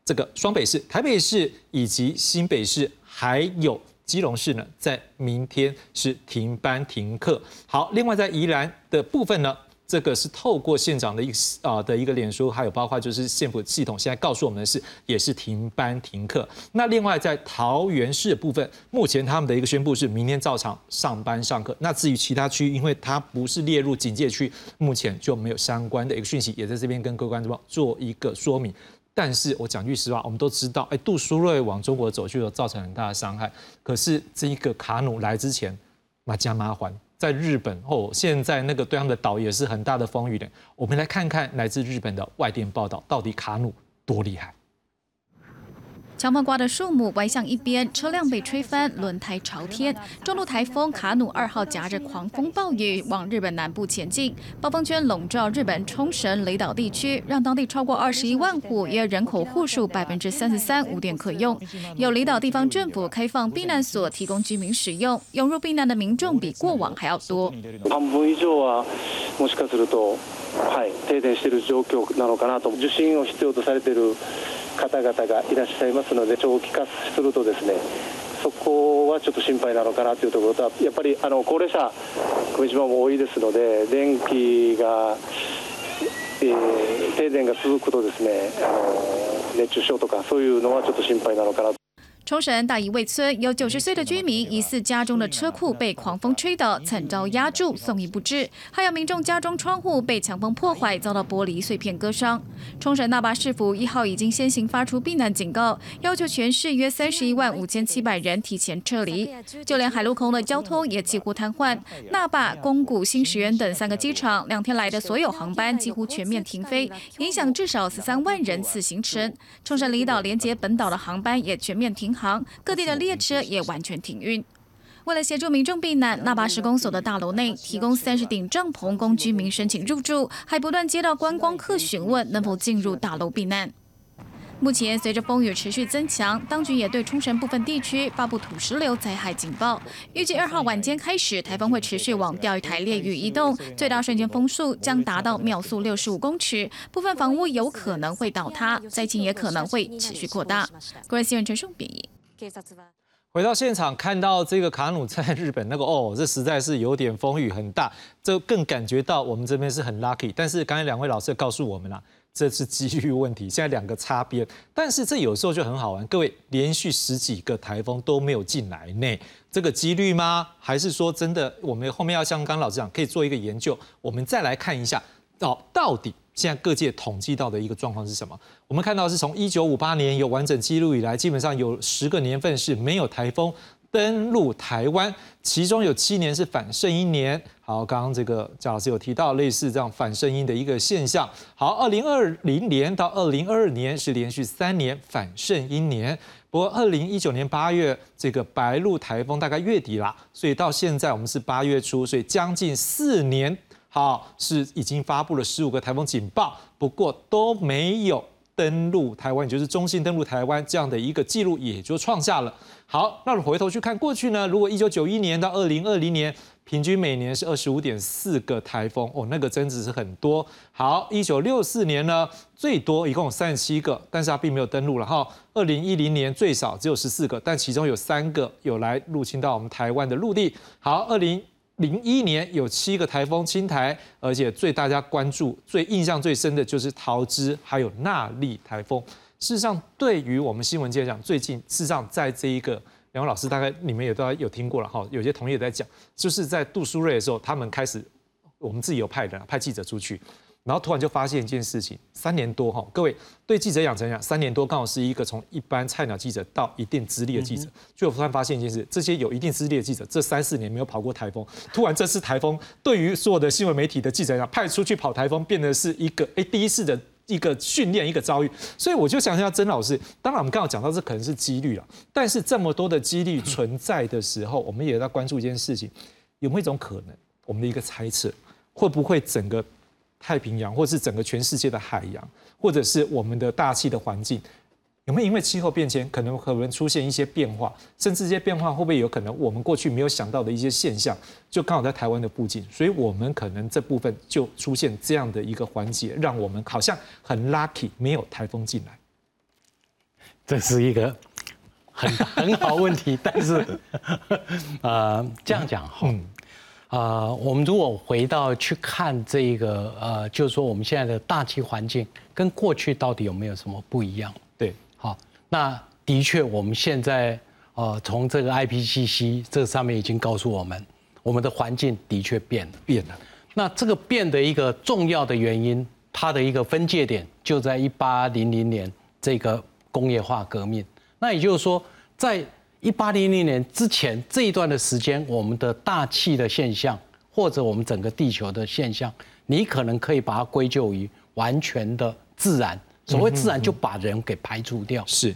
这个双北市、台北市以及新北市，还有基隆市呢，在明天是停班停课。好，另外在宜兰的部分呢？这个是透过县长的一个啊的一个脸书，还有包括就是县府系统现在告诉我们的是，也是停班停课。那另外在桃园市的部分，目前他们的一个宣布是明天照常上班上课。那至于其他区，因为它不是列入警戒区，目前就没有相关的一个讯息，也在这边跟各位观众做一个说明。但是我讲句实话，我们都知道，哎，杜苏芮往中国走去有，造成很大的伤害。可是这一个卡努来之前，马加麻烦。在日本哦，现在那个对他们的岛也是很大的风雨的。我们来看看来自日本的外电报道，到底卡努多厉害。强风刮的树木歪向一边，车辆被吹翻，轮胎朝天。中度台风卡努二号夹着狂风暴雨往日本南部前进，暴风圈笼罩日本冲绳雷岛地区，让当地超过二十一万户，约人口户数百分之三十三无电可用。有离岛地方政府开放避難所，提供居民使用。涌入避难的民众比过往还要多。半分以上はもしかするとはい停電している状況なのかなと受信を必要とされている。 方々がいらっしゃいますので長期化するとですねそこはちょっと心配なのかなというところとやっぱりあの高齢者久米島も多いですので電気が、えー、停電が続くとですねあの熱中症とかそういうのはちょっと心配なのかなと。冲绳大宜味村有九十岁的居民疑似家中的车库被狂风吹倒，惨遭压住，送医不治；还有民众家中窗户被强风破坏，遭到玻璃碎片割伤。冲绳那霸市府一号已经先行发出避难警告，要求全市约三十一万五千七百人提前撤离，就连海陆空的交通也几乎瘫痪。那霸、宫古、新石原等三个机场两天来的所有航班几乎全面停飞，影响至少十三万人次行程。冲绳离岛连接本岛的航班也全面停。行各地的列车也完全停运。为了协助民众避难，那巴施工所的大楼内提供三十顶帐篷供居民申请入住，还不断接到观光客询问能否进入大楼避难。目前随着风雨持续增强，当局也对冲绳部分地区发布土石流灾害警报。预计二号晚间开始，台风会持续往钓鱼台列屿移动，最大瞬间风速将达到秒速六十五公尺，部分房屋有可能会倒塌，灾情也可能会持续扩大。各位新闻陈述编译。回到现场，看到这个卡努在日本那个哦，这实在是有点风雨很大，这更感觉到我们这边是很 lucky。但是刚才两位老师告诉我们了，这是几率问题。现在两个擦边，但是这有时候就很好玩。各位，连续十几个台风都没有进来呢，这个几率吗？还是说真的？我们后面要像刚老师讲，可以做一个研究，我们再来看一下，哦，到底。现在各界统计到的一个状况是什么？我们看到是从一九五八年有完整记录以来，基本上有十个年份是没有台风登陆台湾，其中有七年是反圣婴年。好，刚刚这个贾老师有提到类似这样反圣婴的一个现象。好，二零二零年到二零二二年是连续三年反圣婴年。不过二零一九年八月这个白鹿台风大概月底啦，所以到现在我们是八月初，所以将近四年。好，是已经发布了十五个台风警报，不过都没有登陆台湾，也就是中心登陆台湾这样的一个记录，也就创下了。好，那我们回头去看过去呢？如果一九九一年到二零二零年，平均每年是二十五点四个台风，哦，那个增值是很多。好，一九六四年呢，最多一共有三十七个，但是它并没有登陆了哈。二零一零年最少只有十四个，但其中有三个有来入侵到我们台湾的陆地。好，二零。零一年有七个台风侵台，而且最大家关注、最印象最深的就是桃枝还有纳利台风。事实上，对于我们新闻界讲，最近事实上在这一个两位老师大概你们也都有听过了哈，有些同业在讲，就是在杜苏芮的时候，他们开始我们自己有派人派记者出去。然后突然就发现一件事情，三年多哈，各位对记者养成讲，三年多刚好是一个从一般菜鸟记者到一定资历的记者，就突然发现一件事，这些有一定资历的记者，这三四年没有跑过台风，突然这次台风对于所有的新闻媒体的记者讲，派出去跑台风，变得是一个哎第一次的一个训练一个遭遇，所以我就想一下曾老师，当然我们刚好讲到这可能是几率了，但是这么多的几率存在的时候，我们也在关注一件事情，有没有一种可能，我们的一个猜测，会不会整个？太平洋，或是整个全世界的海洋，或者是我们的大气的环境，有没有因为气候变迁，可能可能出现一些变化，甚至这些变化会不会有可能我们过去没有想到的一些现象，就刚好在台湾的附近，所以我们可能这部分就出现这样的一个环节，让我们好像很 lucky 没有台风进来。这是一个很很好问题，但是呃，这样讲哈，啊，我们如果回到去看这个呃，就是说我们现在的大气环境跟过去到底有没有什么不一样？对，好，那的确我们现在呃，从这个 IPCC 这上面已经告诉我们，我们的环境的确变了，变了。那这个变的一个重要的原因，它的一个分界点就在一八零零年这个工业化革命。那也就是说，在一八零零年之前这一段的时间，我们的大气的现象，或者我们整个地球的现象，你可能可以把它归咎于完全的自然。所谓自然，就把人给排除掉。是，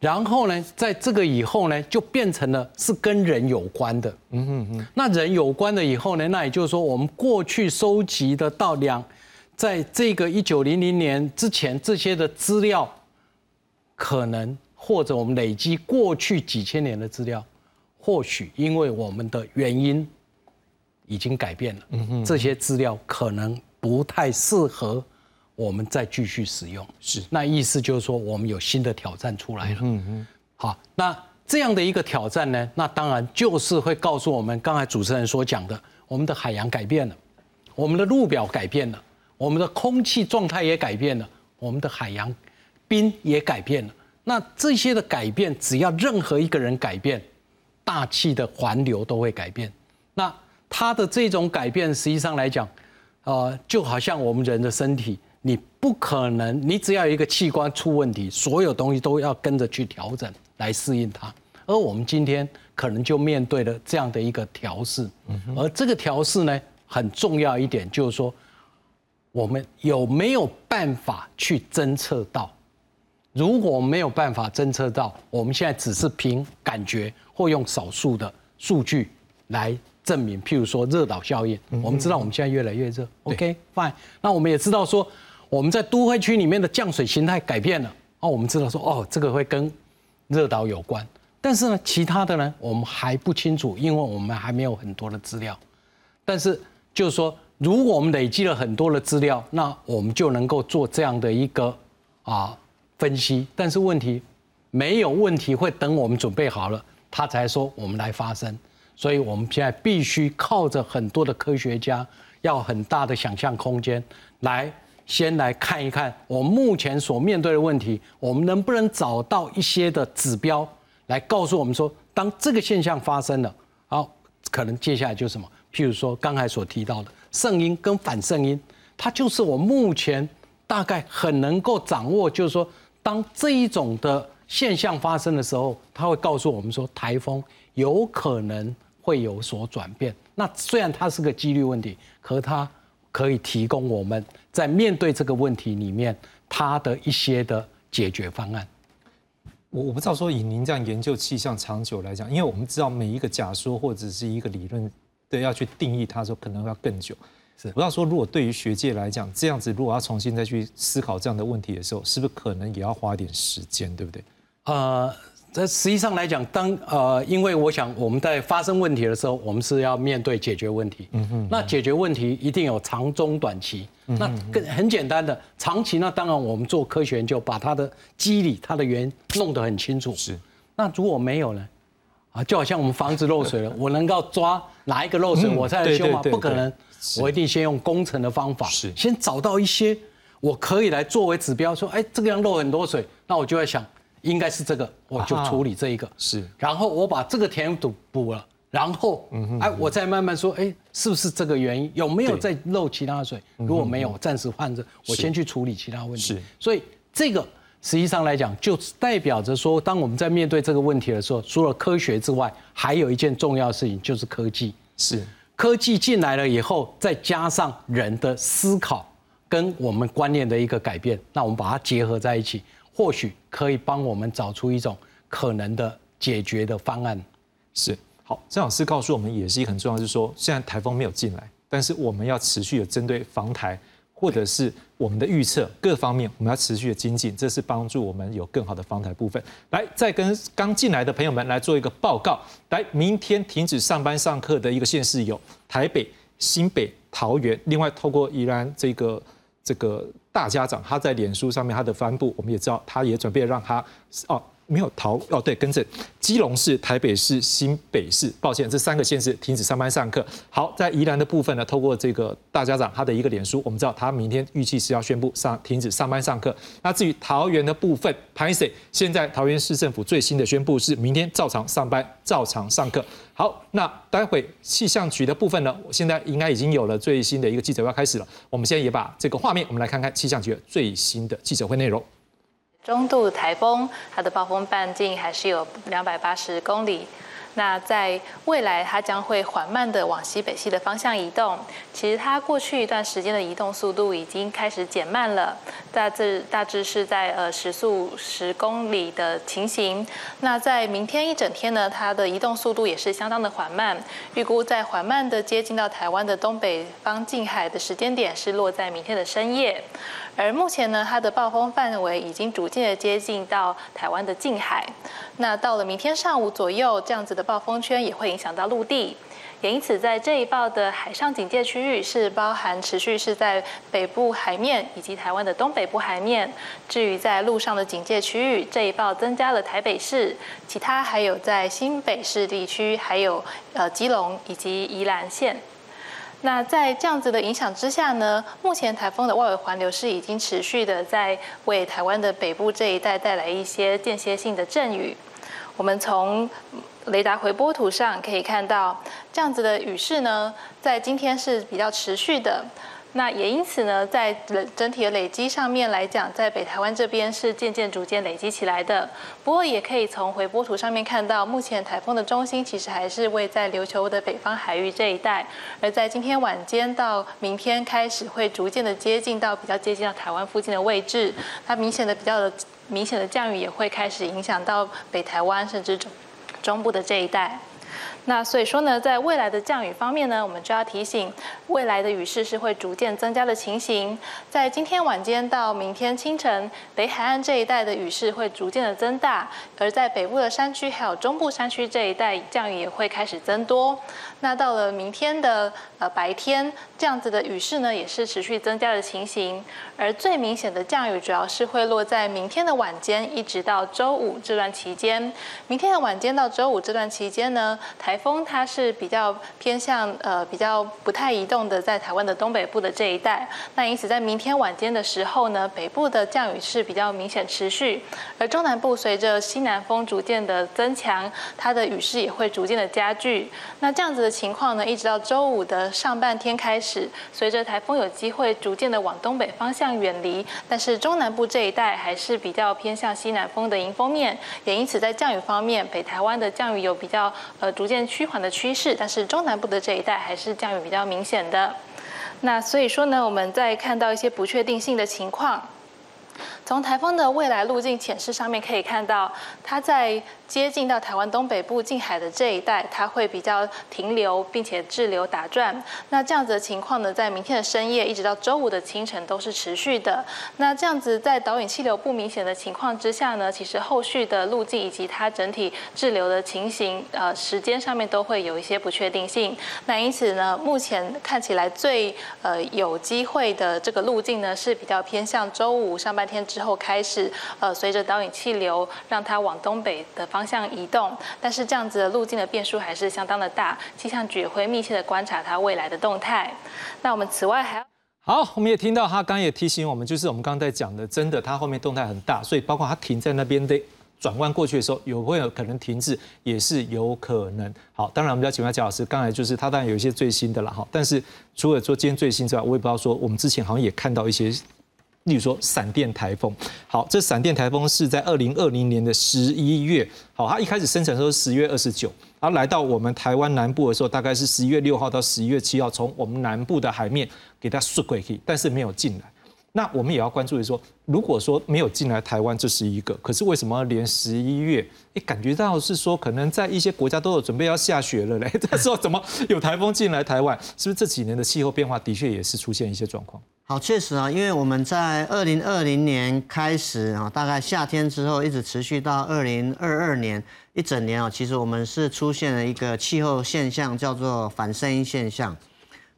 然后呢，在这个以后呢，就变成了是跟人有关的。嗯哼哼。那人有关的以后呢，那也就是说，我们过去收集的到两，在这个一九零零年之前这些的资料，可能或者我们累积过去几千年的资料，或许因为我们的原因已经改变了。嗯哼。这些资料可能不太适合。我们再继续使用，是那意思就是说，我们有新的挑战出来了。嗯嗯，好，那这样的一个挑战呢，那当然就是会告诉我们，刚才主持人所讲的，我们的海洋改变了，我们的路表改变了，我们的空气状态也改变了，我们的海洋冰也改变了。那这些的改变，只要任何一个人改变，大气的环流都会改变。那它的这种改变，实际上来讲，呃，就好像我们人的身体。你不可能，你只要一个器官出问题，所有东西都要跟着去调整来适应它。而我们今天可能就面对了这样的一个调试，而这个调试呢，很重要一点就是说，我们有没有办法去侦测到？如果没有办法侦测到，我们现在只是凭感觉或用少数的数据来证明，譬如说热岛效应，我们知道我们现在越来越热，OK，fine。那我们也知道说。我们在都会区里面的降水形态改变了哦，我们知道说哦，这个会跟热岛有关，但是呢，其他的呢，我们还不清楚，因为我们还没有很多的资料。但是就是说，如果我们累积了很多的资料，那我们就能够做这样的一个啊分析。但是问题没有问题，会等我们准备好了，他才说我们来发生。所以我们现在必须靠着很多的科学家，要很大的想象空间来。先来看一看我目前所面对的问题，我们能不能找到一些的指标来告诉我们说，当这个现象发生了，好，可能接下来就是什么？譬如说刚才所提到的圣音跟反圣音，它就是我目前大概很能够掌握，就是说当这一种的现象发生的时候，它会告诉我们说台风有可能会有所转变。那虽然它是个几率问题，可它。可以提供我们在面对这个问题里面，它的一些的解决方案。我我不知道说以您这样研究气象长久来讲，因为我们知道每一个假说或者是一个理论的要去定义它的时候，可能要更久。是不要说如果对于学界来讲，这样子如果要重新再去思考这样的问题的时候，是不是可能也要花点时间，对不对？呃。这实际上来讲，当呃，因为我想我们在发生问题的时候，我们是要面对解决问题。嗯哼。那解决问题一定有长中短期。那更很简单的长期，那当然我们做科学研究，把它的机理、它的原因弄得很清楚。是。那如果没有呢？啊，就好像我们房子漏水了，我能够抓哪一个漏水，我再来修吗？不可能。我一定先用工程的方法，是先找到一些我可以来作为指标，说，哎，这个样漏很多水，那我就在想。应该是这个，我就处理这一个，是。然后我把这个填堵补了，然后，哎，我再慢慢说，哎，是不是这个原因？有没有再漏其他的水？如果没有，暂时换着，我先去处理其他问题。是。所以这个实际上来讲，就代表着说，当我们在面对这个问题的时候，除了科学之外，还有一件重要的事情就是科技。是。科技进来了以后，再加上人的思考跟我们观念的一个改变，那我们把它结合在一起。或许可以帮我们找出一种可能的解决的方案。是好，郑老师告诉我们也是一个很重要，就是说现在台风没有进来，但是我们要持续的针对防台或者是我们的预测各方面，我们要持续的精进，这是帮助我们有更好的方台部分。来，再跟刚进来的朋友们来做一个报告。来，明天停止上班上课的一个县市有台北、新北、桃园。另外，透过宜兰这个这个大家长，他在脸书上面他的帆布，我们也知道，他也准备让他哦。没有逃哦，对，更正，基隆市、台北市、新北市，抱歉，这三个县市停止上班上课。好，在宜兰的部分呢，透过这个大家长他的一个脸书，我们知道他明天预计是要宣布上停止上班上课。那至于桃园的部分 p a s 现在桃园市政府最新的宣布是明天照常上班、照常上课。好，那待会气象局的部分呢，我现在应该已经有了最新的一个记者要开始了。我们现在也把这个画面，我们来看看气象局最新的记者会内容。中度台风，它的暴风半径还是有两百八十公里。那在未来，它将会缓慢的往西北西的方向移动。其实它过去一段时间的移动速度已经开始减慢了，大致大致是在呃时速十公里的情形。那在明天一整天呢，它的移动速度也是相当的缓慢。预估在缓慢的接近到台湾的东北方近海的时间点是落在明天的深夜。而目前呢，它的暴风范围已经逐渐的接近到台湾的近海。那到了明天上午左右，这样子的暴风圈也会影响到陆地，也因此在这一报的海上警戒区域是包含持续是在北部海面以及台湾的东北部海面。至于在陆上的警戒区域，这一报增加了台北市，其他还有在新北市地区，还有呃基隆以及宜兰县。那在这样子的影响之下呢，目前台风的外围环流是已经持续的在为台湾的北部这一带带来一些间歇性的阵雨。我们从雷达回波图上可以看到，这样子的雨势呢，在今天是比较持续的。那也因此呢，在整体的累积上面来讲，在北台湾这边是渐渐逐渐累积起来的。不过也可以从回波图上面看到，目前台风的中心其实还是位在琉球的北方海域这一带。而在今天晚间到明天开始，会逐渐的接近到比较接近到台湾附近的位置。它明显的比较的明显的降雨也会开始影响到北台湾甚至中中部的这一带。那所以说呢，在未来的降雨方面呢，我们就要提醒，未来的雨势是会逐渐增加的情形。在今天晚间到明天清晨，北海岸这一带的雨势会逐渐的增大，而在北部的山区还有中部山区这一带，降雨也会开始增多。那到了明天的呃白天，这样子的雨势呢，也是持续增加的情形。而最明显的降雨，主要是会落在明天的晚间，一直到周五这段期间。明天的晚间到周五这段期间呢，台台风它是比较偏向呃比较不太移动的，在台湾的东北部的这一带。那因此在明天晚间的时候呢，北部的降雨是比较明显持续，而中南部随着西南风逐渐的增强，它的雨势也会逐渐的加剧。那这样子的情况呢，一直到周五的上半天开始，随着台风有机会逐渐的往东北方向。远离，但是中南部这一带还是比较偏向西南风的迎风面，也因此在降雨方面，北台湾的降雨有比较呃逐渐趋缓的趋势，但是中南部的这一带还是降雨比较明显的。那所以说呢，我们在看到一些不确定性的情况，从台风的未来路径显示上面可以看到，它在。接近到台湾东北部近海的这一带，它会比较停留，并且滞留打转。那这样子的情况呢，在明天的深夜一直到周五的清晨都是持续的。那这样子在导引气流不明显的情况之下呢，其实后续的路径以及它整体滞留的情形，呃，时间上面都会有一些不确定性。那因此呢，目前看起来最呃有机会的这个路径呢，是比较偏向周五上半天之后开始，呃，随着导引气流让它往东北的。方向移动，但是这样子的路径的变数还是相当的大，气象局也会密切的观察它未来的动态。那我们此外还要好，我们也听到他刚也提醒我们，就是我们刚刚在讲的，真的它后面动态很大，所以包括它停在那边的转弯过去的时候，有会有可能停滞，也是有可能。好，当然我们要请问贾老师，刚才就是他当然有一些最新的了哈，但是除了说今天最新之外，我也不知道说我们之前好像也看到一些。例如说闪电台风，好，这闪电台风是在二零二零年的十一月，好，它一开始生成的时候十月二十九，然后来到我们台湾南部的时候，大概是十一月六号到十一月七号，从我们南部的海面给它顺过去，但是没有进来。那我们也要关注的说，如果说没有进来台湾，这是一个，可是为什么连十一月，诶，感觉到是说可能在一些国家都有准备要下雪了嘞？这时候怎么有台风进来台湾？是不是这几年的气候变化的确也是出现一些状况？好，确实啊，因为我们在二零二零年开始啊，大概夏天之后一直持续到二零二二年一整年啊，其实我们是出现了一个气候现象，叫做反声音现象。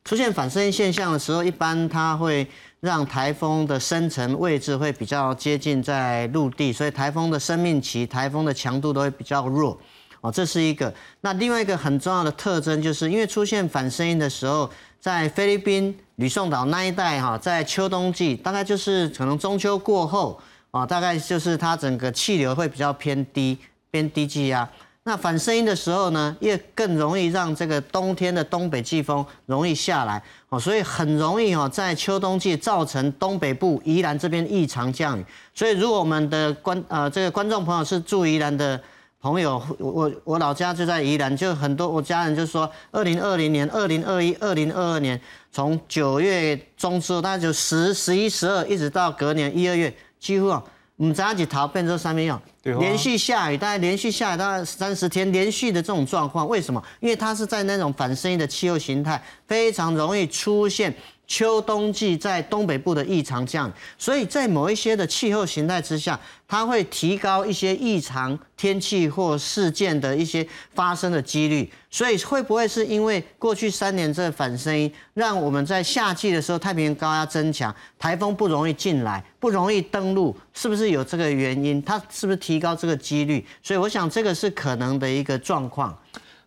出现反声音现象的时候，一般它会让台风的生成位置会比较接近在陆地，所以台风的生命期、台风的强度都会比较弱。哦，这是一个。那另外一个很重要的特征，就是因为出现反声音的时候，在菲律宾吕宋岛那一带哈，在秋冬季，大概就是可能中秋过后啊，大概就是它整个气流会比较偏低，偏低气压。那反声音的时候呢，也更容易让这个冬天的东北季风容易下来哦，所以很容易哦，在秋冬季造成东北部宜兰这边异常降雨。所以如果我们的观呃这个观众朋友是住宜兰的。朋友，我我老家就在宜兰，就很多我家人就说，二零二零年、二零二一、二零二二年，从九月中之后，大概就十、十一、十二，一直到隔年一二月，几乎啊，唔知几逃变这三面用，连续下雨，大概连续下雨大概三十天，连续的这种状况，为什么？因为它是在那种反声音的气候形态，非常容易出现。秋冬季在东北部的异常降雨，所以在某一些的气候形态之下，它会提高一些异常天气或事件的一些发生的几率。所以会不会是因为过去三年这反声音，让我们在夏季的时候太平洋高压增强，台风不容易进来，不容易登陆，是不是有这个原因？它是不是提高这个几率？所以我想这个是可能的一个状况。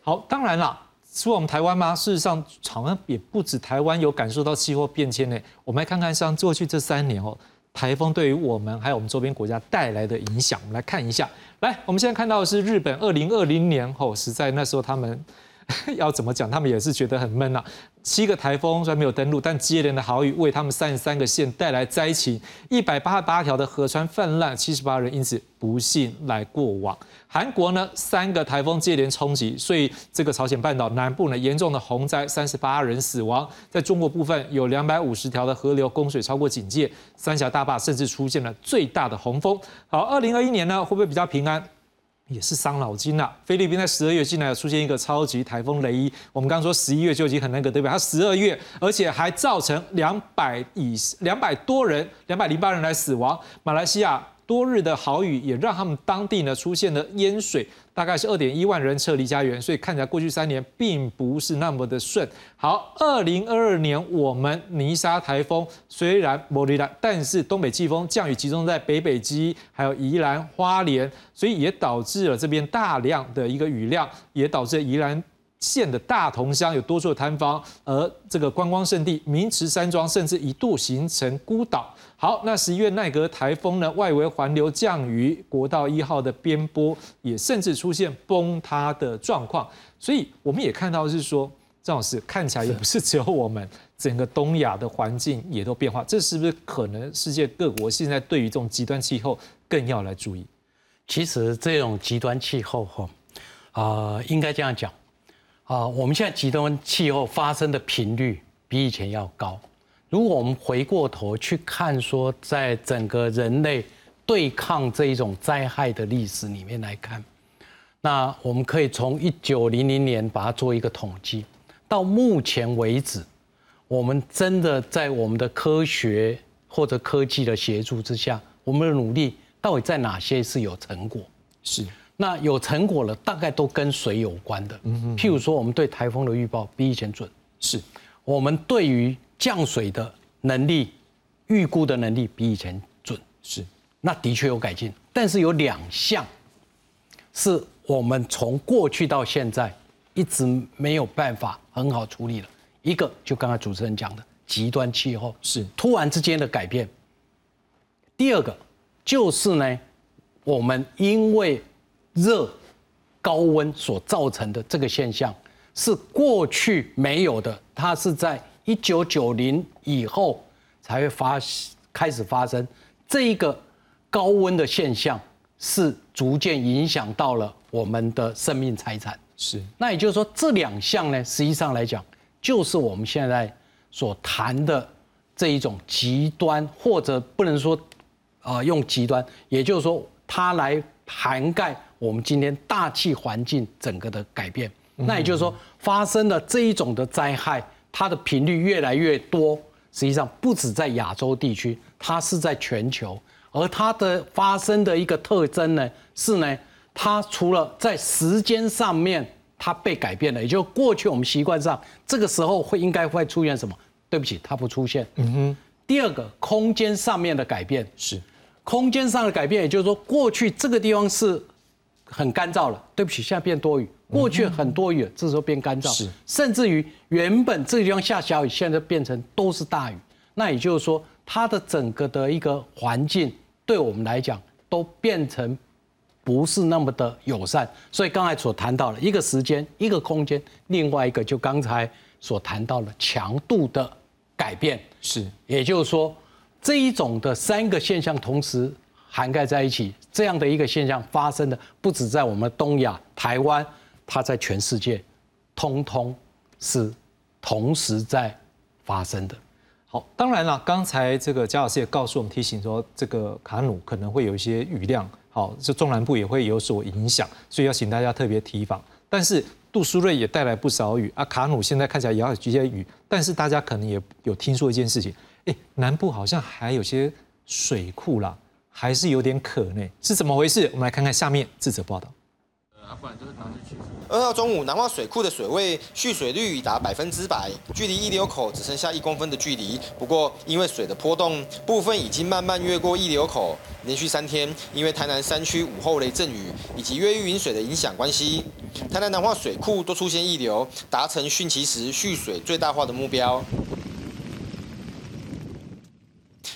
好，当然了。除了我们台湾吗？事实上，好像也不止台湾有感受到气候变迁呢。我们来看看像过去这三年哦，台风对于我们还有我们周边国家带来的影响。我们来看一下。来，我们现在看到的是日本二零二零年后，实在那时候他们 要怎么讲？他们也是觉得很闷呐。七个台风虽然没有登陆，但接连的豪雨为他们三十三个县带来灾情，一百八十八条的河川泛滥，七十八人因此不幸来过往。韩国呢，三个台风接连冲击，所以这个朝鲜半岛南部呢严重的洪灾，三十八人死亡。在中国部分有两百五十条的河流供水超过警戒，三峡大坝甚至出现了最大的洪峰。好，二零二一年呢会不会比较平安？也是伤脑筋呐。菲律宾在十二月进来有出现一个超级台风雷伊，我们刚刚说十一月就已经很那个，对不对？它十二月，而且还造成两百以两百多人，两百零八人来死亡。马来西亚。多日的好雨也让他们当地呢出现了淹水，大概是二点一万人撤离家园，所以看起来过去三年并不是那么的顺。好，二零二二年我们泥沙台风虽然摩利兰，但是东北季风降雨集中在北北基，还有宜兰花莲，所以也导致了这边大量的一个雨量，也导致宜兰。县的大同乡有多处摊方，而这个观光胜地明池山庄甚至一度形成孤岛。好，那十一月奈格台风呢，外围环流降雨，国道一号的边坡也甚至出现崩塌的状况。所以我们也看到是说，张老师看起来也不是只有我们，整个东亚的环境也都变化。这是不是可能世界各国现在对于这种极端气候更要来注意？其实这种极端气候哈，啊，应该这样讲。啊，我们现在极端气候发生的频率比以前要高。如果我们回过头去看，说在整个人类对抗这一种灾害的历史里面来看，那我们可以从一九零零年把它做一个统计，到目前为止，我们真的在我们的科学或者科技的协助之下，我们的努力到底在哪些是有成果？是。那有成果了，大概都跟水有关的。嗯譬如说，我们对台风的预报比以前准，是我们对于降水的能力预估的能力比以前准，是那的确有改进。但是有两项是我们从过去到现在一直没有办法很好处理了。一个就刚才主持人讲的极端气候是突然之间的改变。第二个就是呢，我们因为热、高温所造成的这个现象是过去没有的，它是在一九九零以后才会发开始发生。这一个高温的现象是逐渐影响到了我们的生命财产。是，那也就是说，这两项呢，实际上来讲，就是我们现在所谈的这一种极端，或者不能说啊用极端，也就是说，它来涵盖。我们今天大气环境整个的改变，那也就是说，发生了这一种的灾害，它的频率越来越多，实际上不止在亚洲地区，它是在全球。而它的发生的一个特征呢，是呢，它除了在时间上面它被改变了，也就过去我们习惯上这个时候会应该会出现什么？对不起，它不出现。嗯哼。第二个，空间上面的改变是，空间上的改变，也就是说，过去这个地方是很干燥了，对不起，现在变多雨。过去很多雨，这时候变干燥，是，甚至于原本这个地方下小雨，现在变成都是大雨。那也就是说，它的整个的一个环境对我们来讲都变成不是那么的友善。所以刚才所谈到了一个时间、一个空间，另外一个就刚才所谈到了强度的改变，是，也就是说，这一种的三个现象同时涵盖在一起，这样的一个现象发生的不止在我们东亚、台湾。它在全世界，通通是同时在发生的。好，当然了，刚才这个贾老师也告诉我们提醒说，这个卡努可能会有一些雨量，好，这中南部也会有所影响，所以要请大家特别提防。但是杜苏芮也带来不少雨啊，卡努现在看起来也要有一些雨，但是大家可能也有听说一件事情，哎，南部好像还有些水库啦，还是有点渴呢，是怎么回事？我们来看看下面记者报道。二号中午，南化水库的水位蓄水率已达百分之百，距离溢流口只剩下一公分的距离。不过，因为水的波动，部分已经慢慢越过溢流口。连续三天，因为台南山区午后雷阵雨以及越狱云水的影响关系，台南南化水库都出现溢流，达成汛期时蓄水最大化的目标。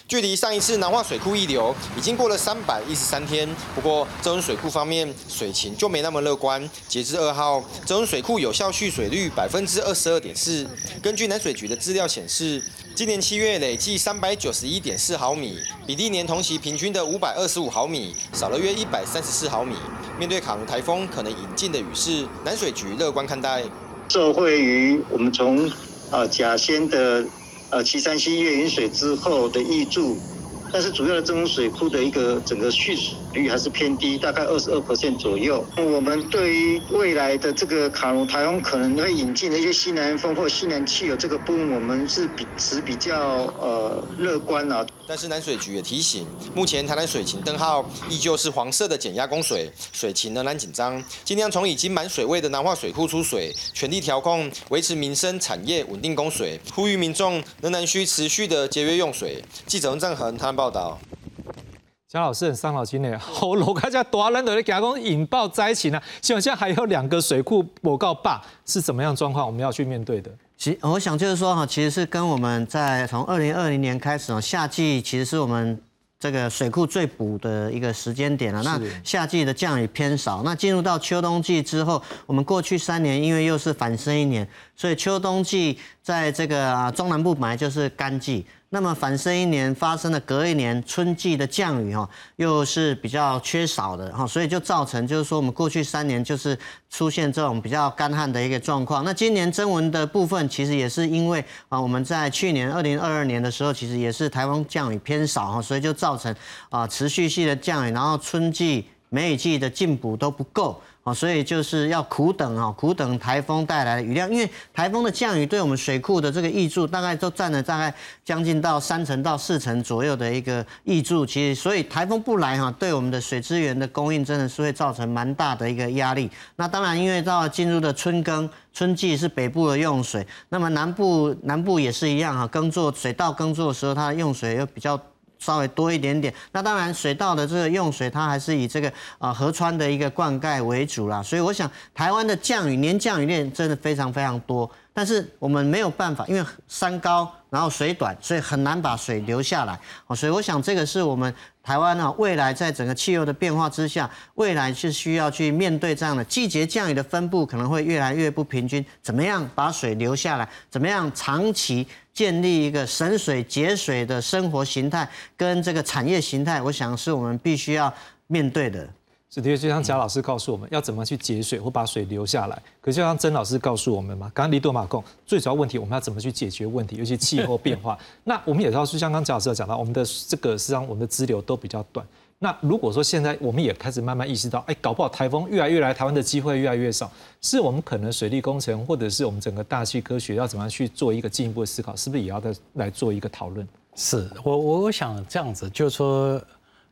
距离上一次南化水库溢流已经过了三百一十三天，不过中水库方面水情就没那么乐观。截至二号，中水库有效蓄水率百分之二十二点四。根据南水局的资料显示，今年七月累计三百九十一点四毫米，比历年同期平均的五百二十五毫米少了约一百三十四毫米。面对卡努台风可能引进的雨势，南水局乐观看待。受惠于我们从啊甲仙的。呃，岐山溪越云水之后的溢注，但是主要的这种水库的一个整个叙述率还是偏低，大概二十二 percent 左右。我们对于未来的这个卡努台风可能会引进的一些西南风或西南气流这个部分，我们是比持比较呃乐观啊。但是南水局也提醒，目前台南水情灯号依旧是黄色的减压供水，水情仍然紧张，尽量从已经满水位的南化水库出水，全力调控，维持民生产业稳定供水。呼吁民众仍然需持续的节约用水。记者郑恒台湾报道。贾老师很伤脑筋呢，喉咙开始大人都在讲讲引爆灾情啊，现在还有两个水库我告坝是怎么样状况？我们要去面对的。其我想就是说哈，其实是跟我们在从二零二零年开始哦，夏季其实是我们这个水库最补的一个时间点了。那夏季的降雨偏少，那进入到秋冬季之后，我们过去三年因为又是反生一年，所以秋冬季在这个中南部本来就是干季。那么反生一年发生的隔一年春季的降雨哈，又是比较缺少的哈，所以就造成就是说我们过去三年就是出现这种比较干旱的一个状况。那今年增文的部分其实也是因为啊我们在去年二零二二年的时候，其实也是台风降雨偏少哈，所以就造成啊持续性的降雨，然后春季梅雨季的进补都不够。哦，所以就是要苦等啊，苦等台风带来的雨量，因为台风的降雨对我们水库的这个溢注，大概都占了大概将近到三成到四成左右的一个溢注。其实，所以台风不来哈，对我们的水资源的供应真的是会造成蛮大的一个压力。那当然，因为到进入的春耕春季是北部的用水，那么南部南部也是一样哈，耕作水稻耕作的时候，它用水又比较。稍微多一点点，那当然水稻的这个用水，它还是以这个啊河川的一个灌溉为主啦。所以我想，台湾的降雨年降雨量真的非常非常多，但是我们没有办法，因为山高，然后水短，所以很难把水留下来。所以我想这个是我们台湾呢未来在整个气候的变化之下，未来是需要去面对这样的季节降雨的分布可能会越来越不平均，怎么样把水留下来？怎么样长期？建立一个省水节水的生活形态跟这个产业形态，我想是我们必须要面对的。是的，就像贾老师告诉我们要怎么去节水或把水留下来。可是就像曾老师告诉我们嘛，刚刚离多马贡最主要问题，我们要怎么去解决问题，尤其气候变化。那我们也知道，就像刚贾老师讲到，我们的这个实际上我们的支流都比较短。那如果说现在我们也开始慢慢意识到，哎，搞不好台风越来越来，台湾的机会越来越少，是我们可能水利工程或者是我们整个大气科学要怎么样去做一个进一步的思考，是不是也要再来做一个讨论？是我我我想这样子，就是说。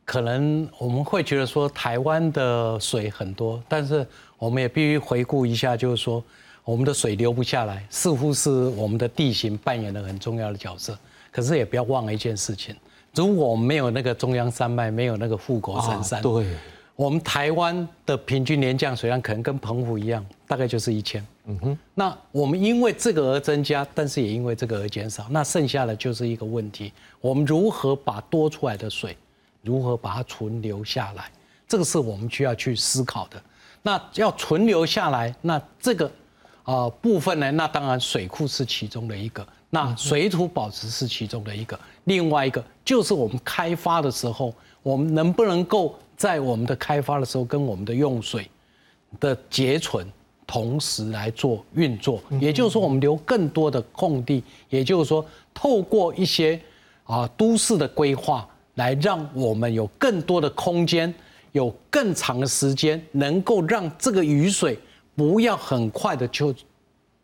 可能我们会觉得说台湾的水很多，但是我们也必须回顾一下，就是说我们的水流不下来，似乎是我们的地形扮演了很重要的角色。可是也不要忘了一件事情：如果没有那个中央山脉，没有那个富国神山，对，我们台湾的平均年降水量可能跟澎湖一样，大概就是一千。嗯哼。那我们因为这个而增加，但是也因为这个而减少，那剩下的就是一个问题：我们如何把多出来的水？如何把它存留下来？这个是我们需要去思考的。那要存留下来，那这个啊部分呢？那当然水库是其中的一个，那水土保持是其中的一个。另外一个就是我们开发的时候，我们能不能够在我们的开发的时候跟我们的用水的结存同时来做运作？也就是说，我们留更多的空地，也就是说，透过一些啊都市的规划。来让我们有更多的空间，有更长的时间，能够让这个雨水不要很快的就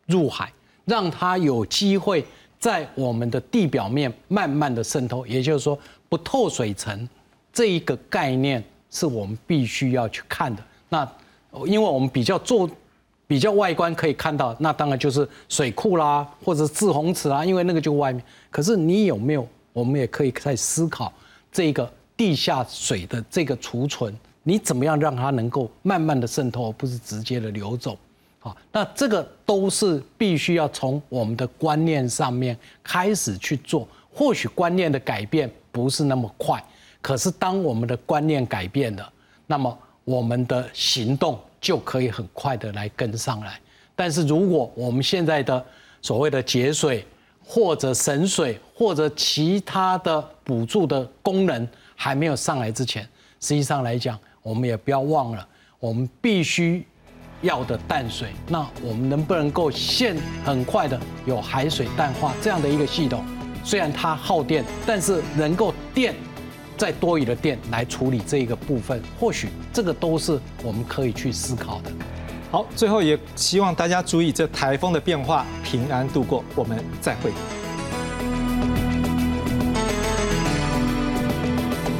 入海，让它有机会在我们的地表面慢慢的渗透。也就是说，不透水层这一个概念是我们必须要去看的。那因为我们比较做比较外观可以看到，那当然就是水库啦，或者是滞洪池啦，因为那个就外面。可是你有没有？我们也可以在思考。这个地下水的这个储存，你怎么样让它能够慢慢的渗透，而不是直接的流走？好，那这个都是必须要从我们的观念上面开始去做。或许观念的改变不是那么快，可是当我们的观念改变了，那么我们的行动就可以很快的来跟上来。但是如果我们现在的所谓的节水，或者省水，或者其他的补助的功能还没有上来之前，实际上来讲，我们也不要忘了，我们必须要的淡水。那我们能不能够现很快的有海水淡化这样的一个系统？虽然它耗电，但是能够电再多余的电来处理这一个部分，或许这个都是我们可以去思考的。好，最后也希望大家注意这台风的变化，平安度过。我们再会。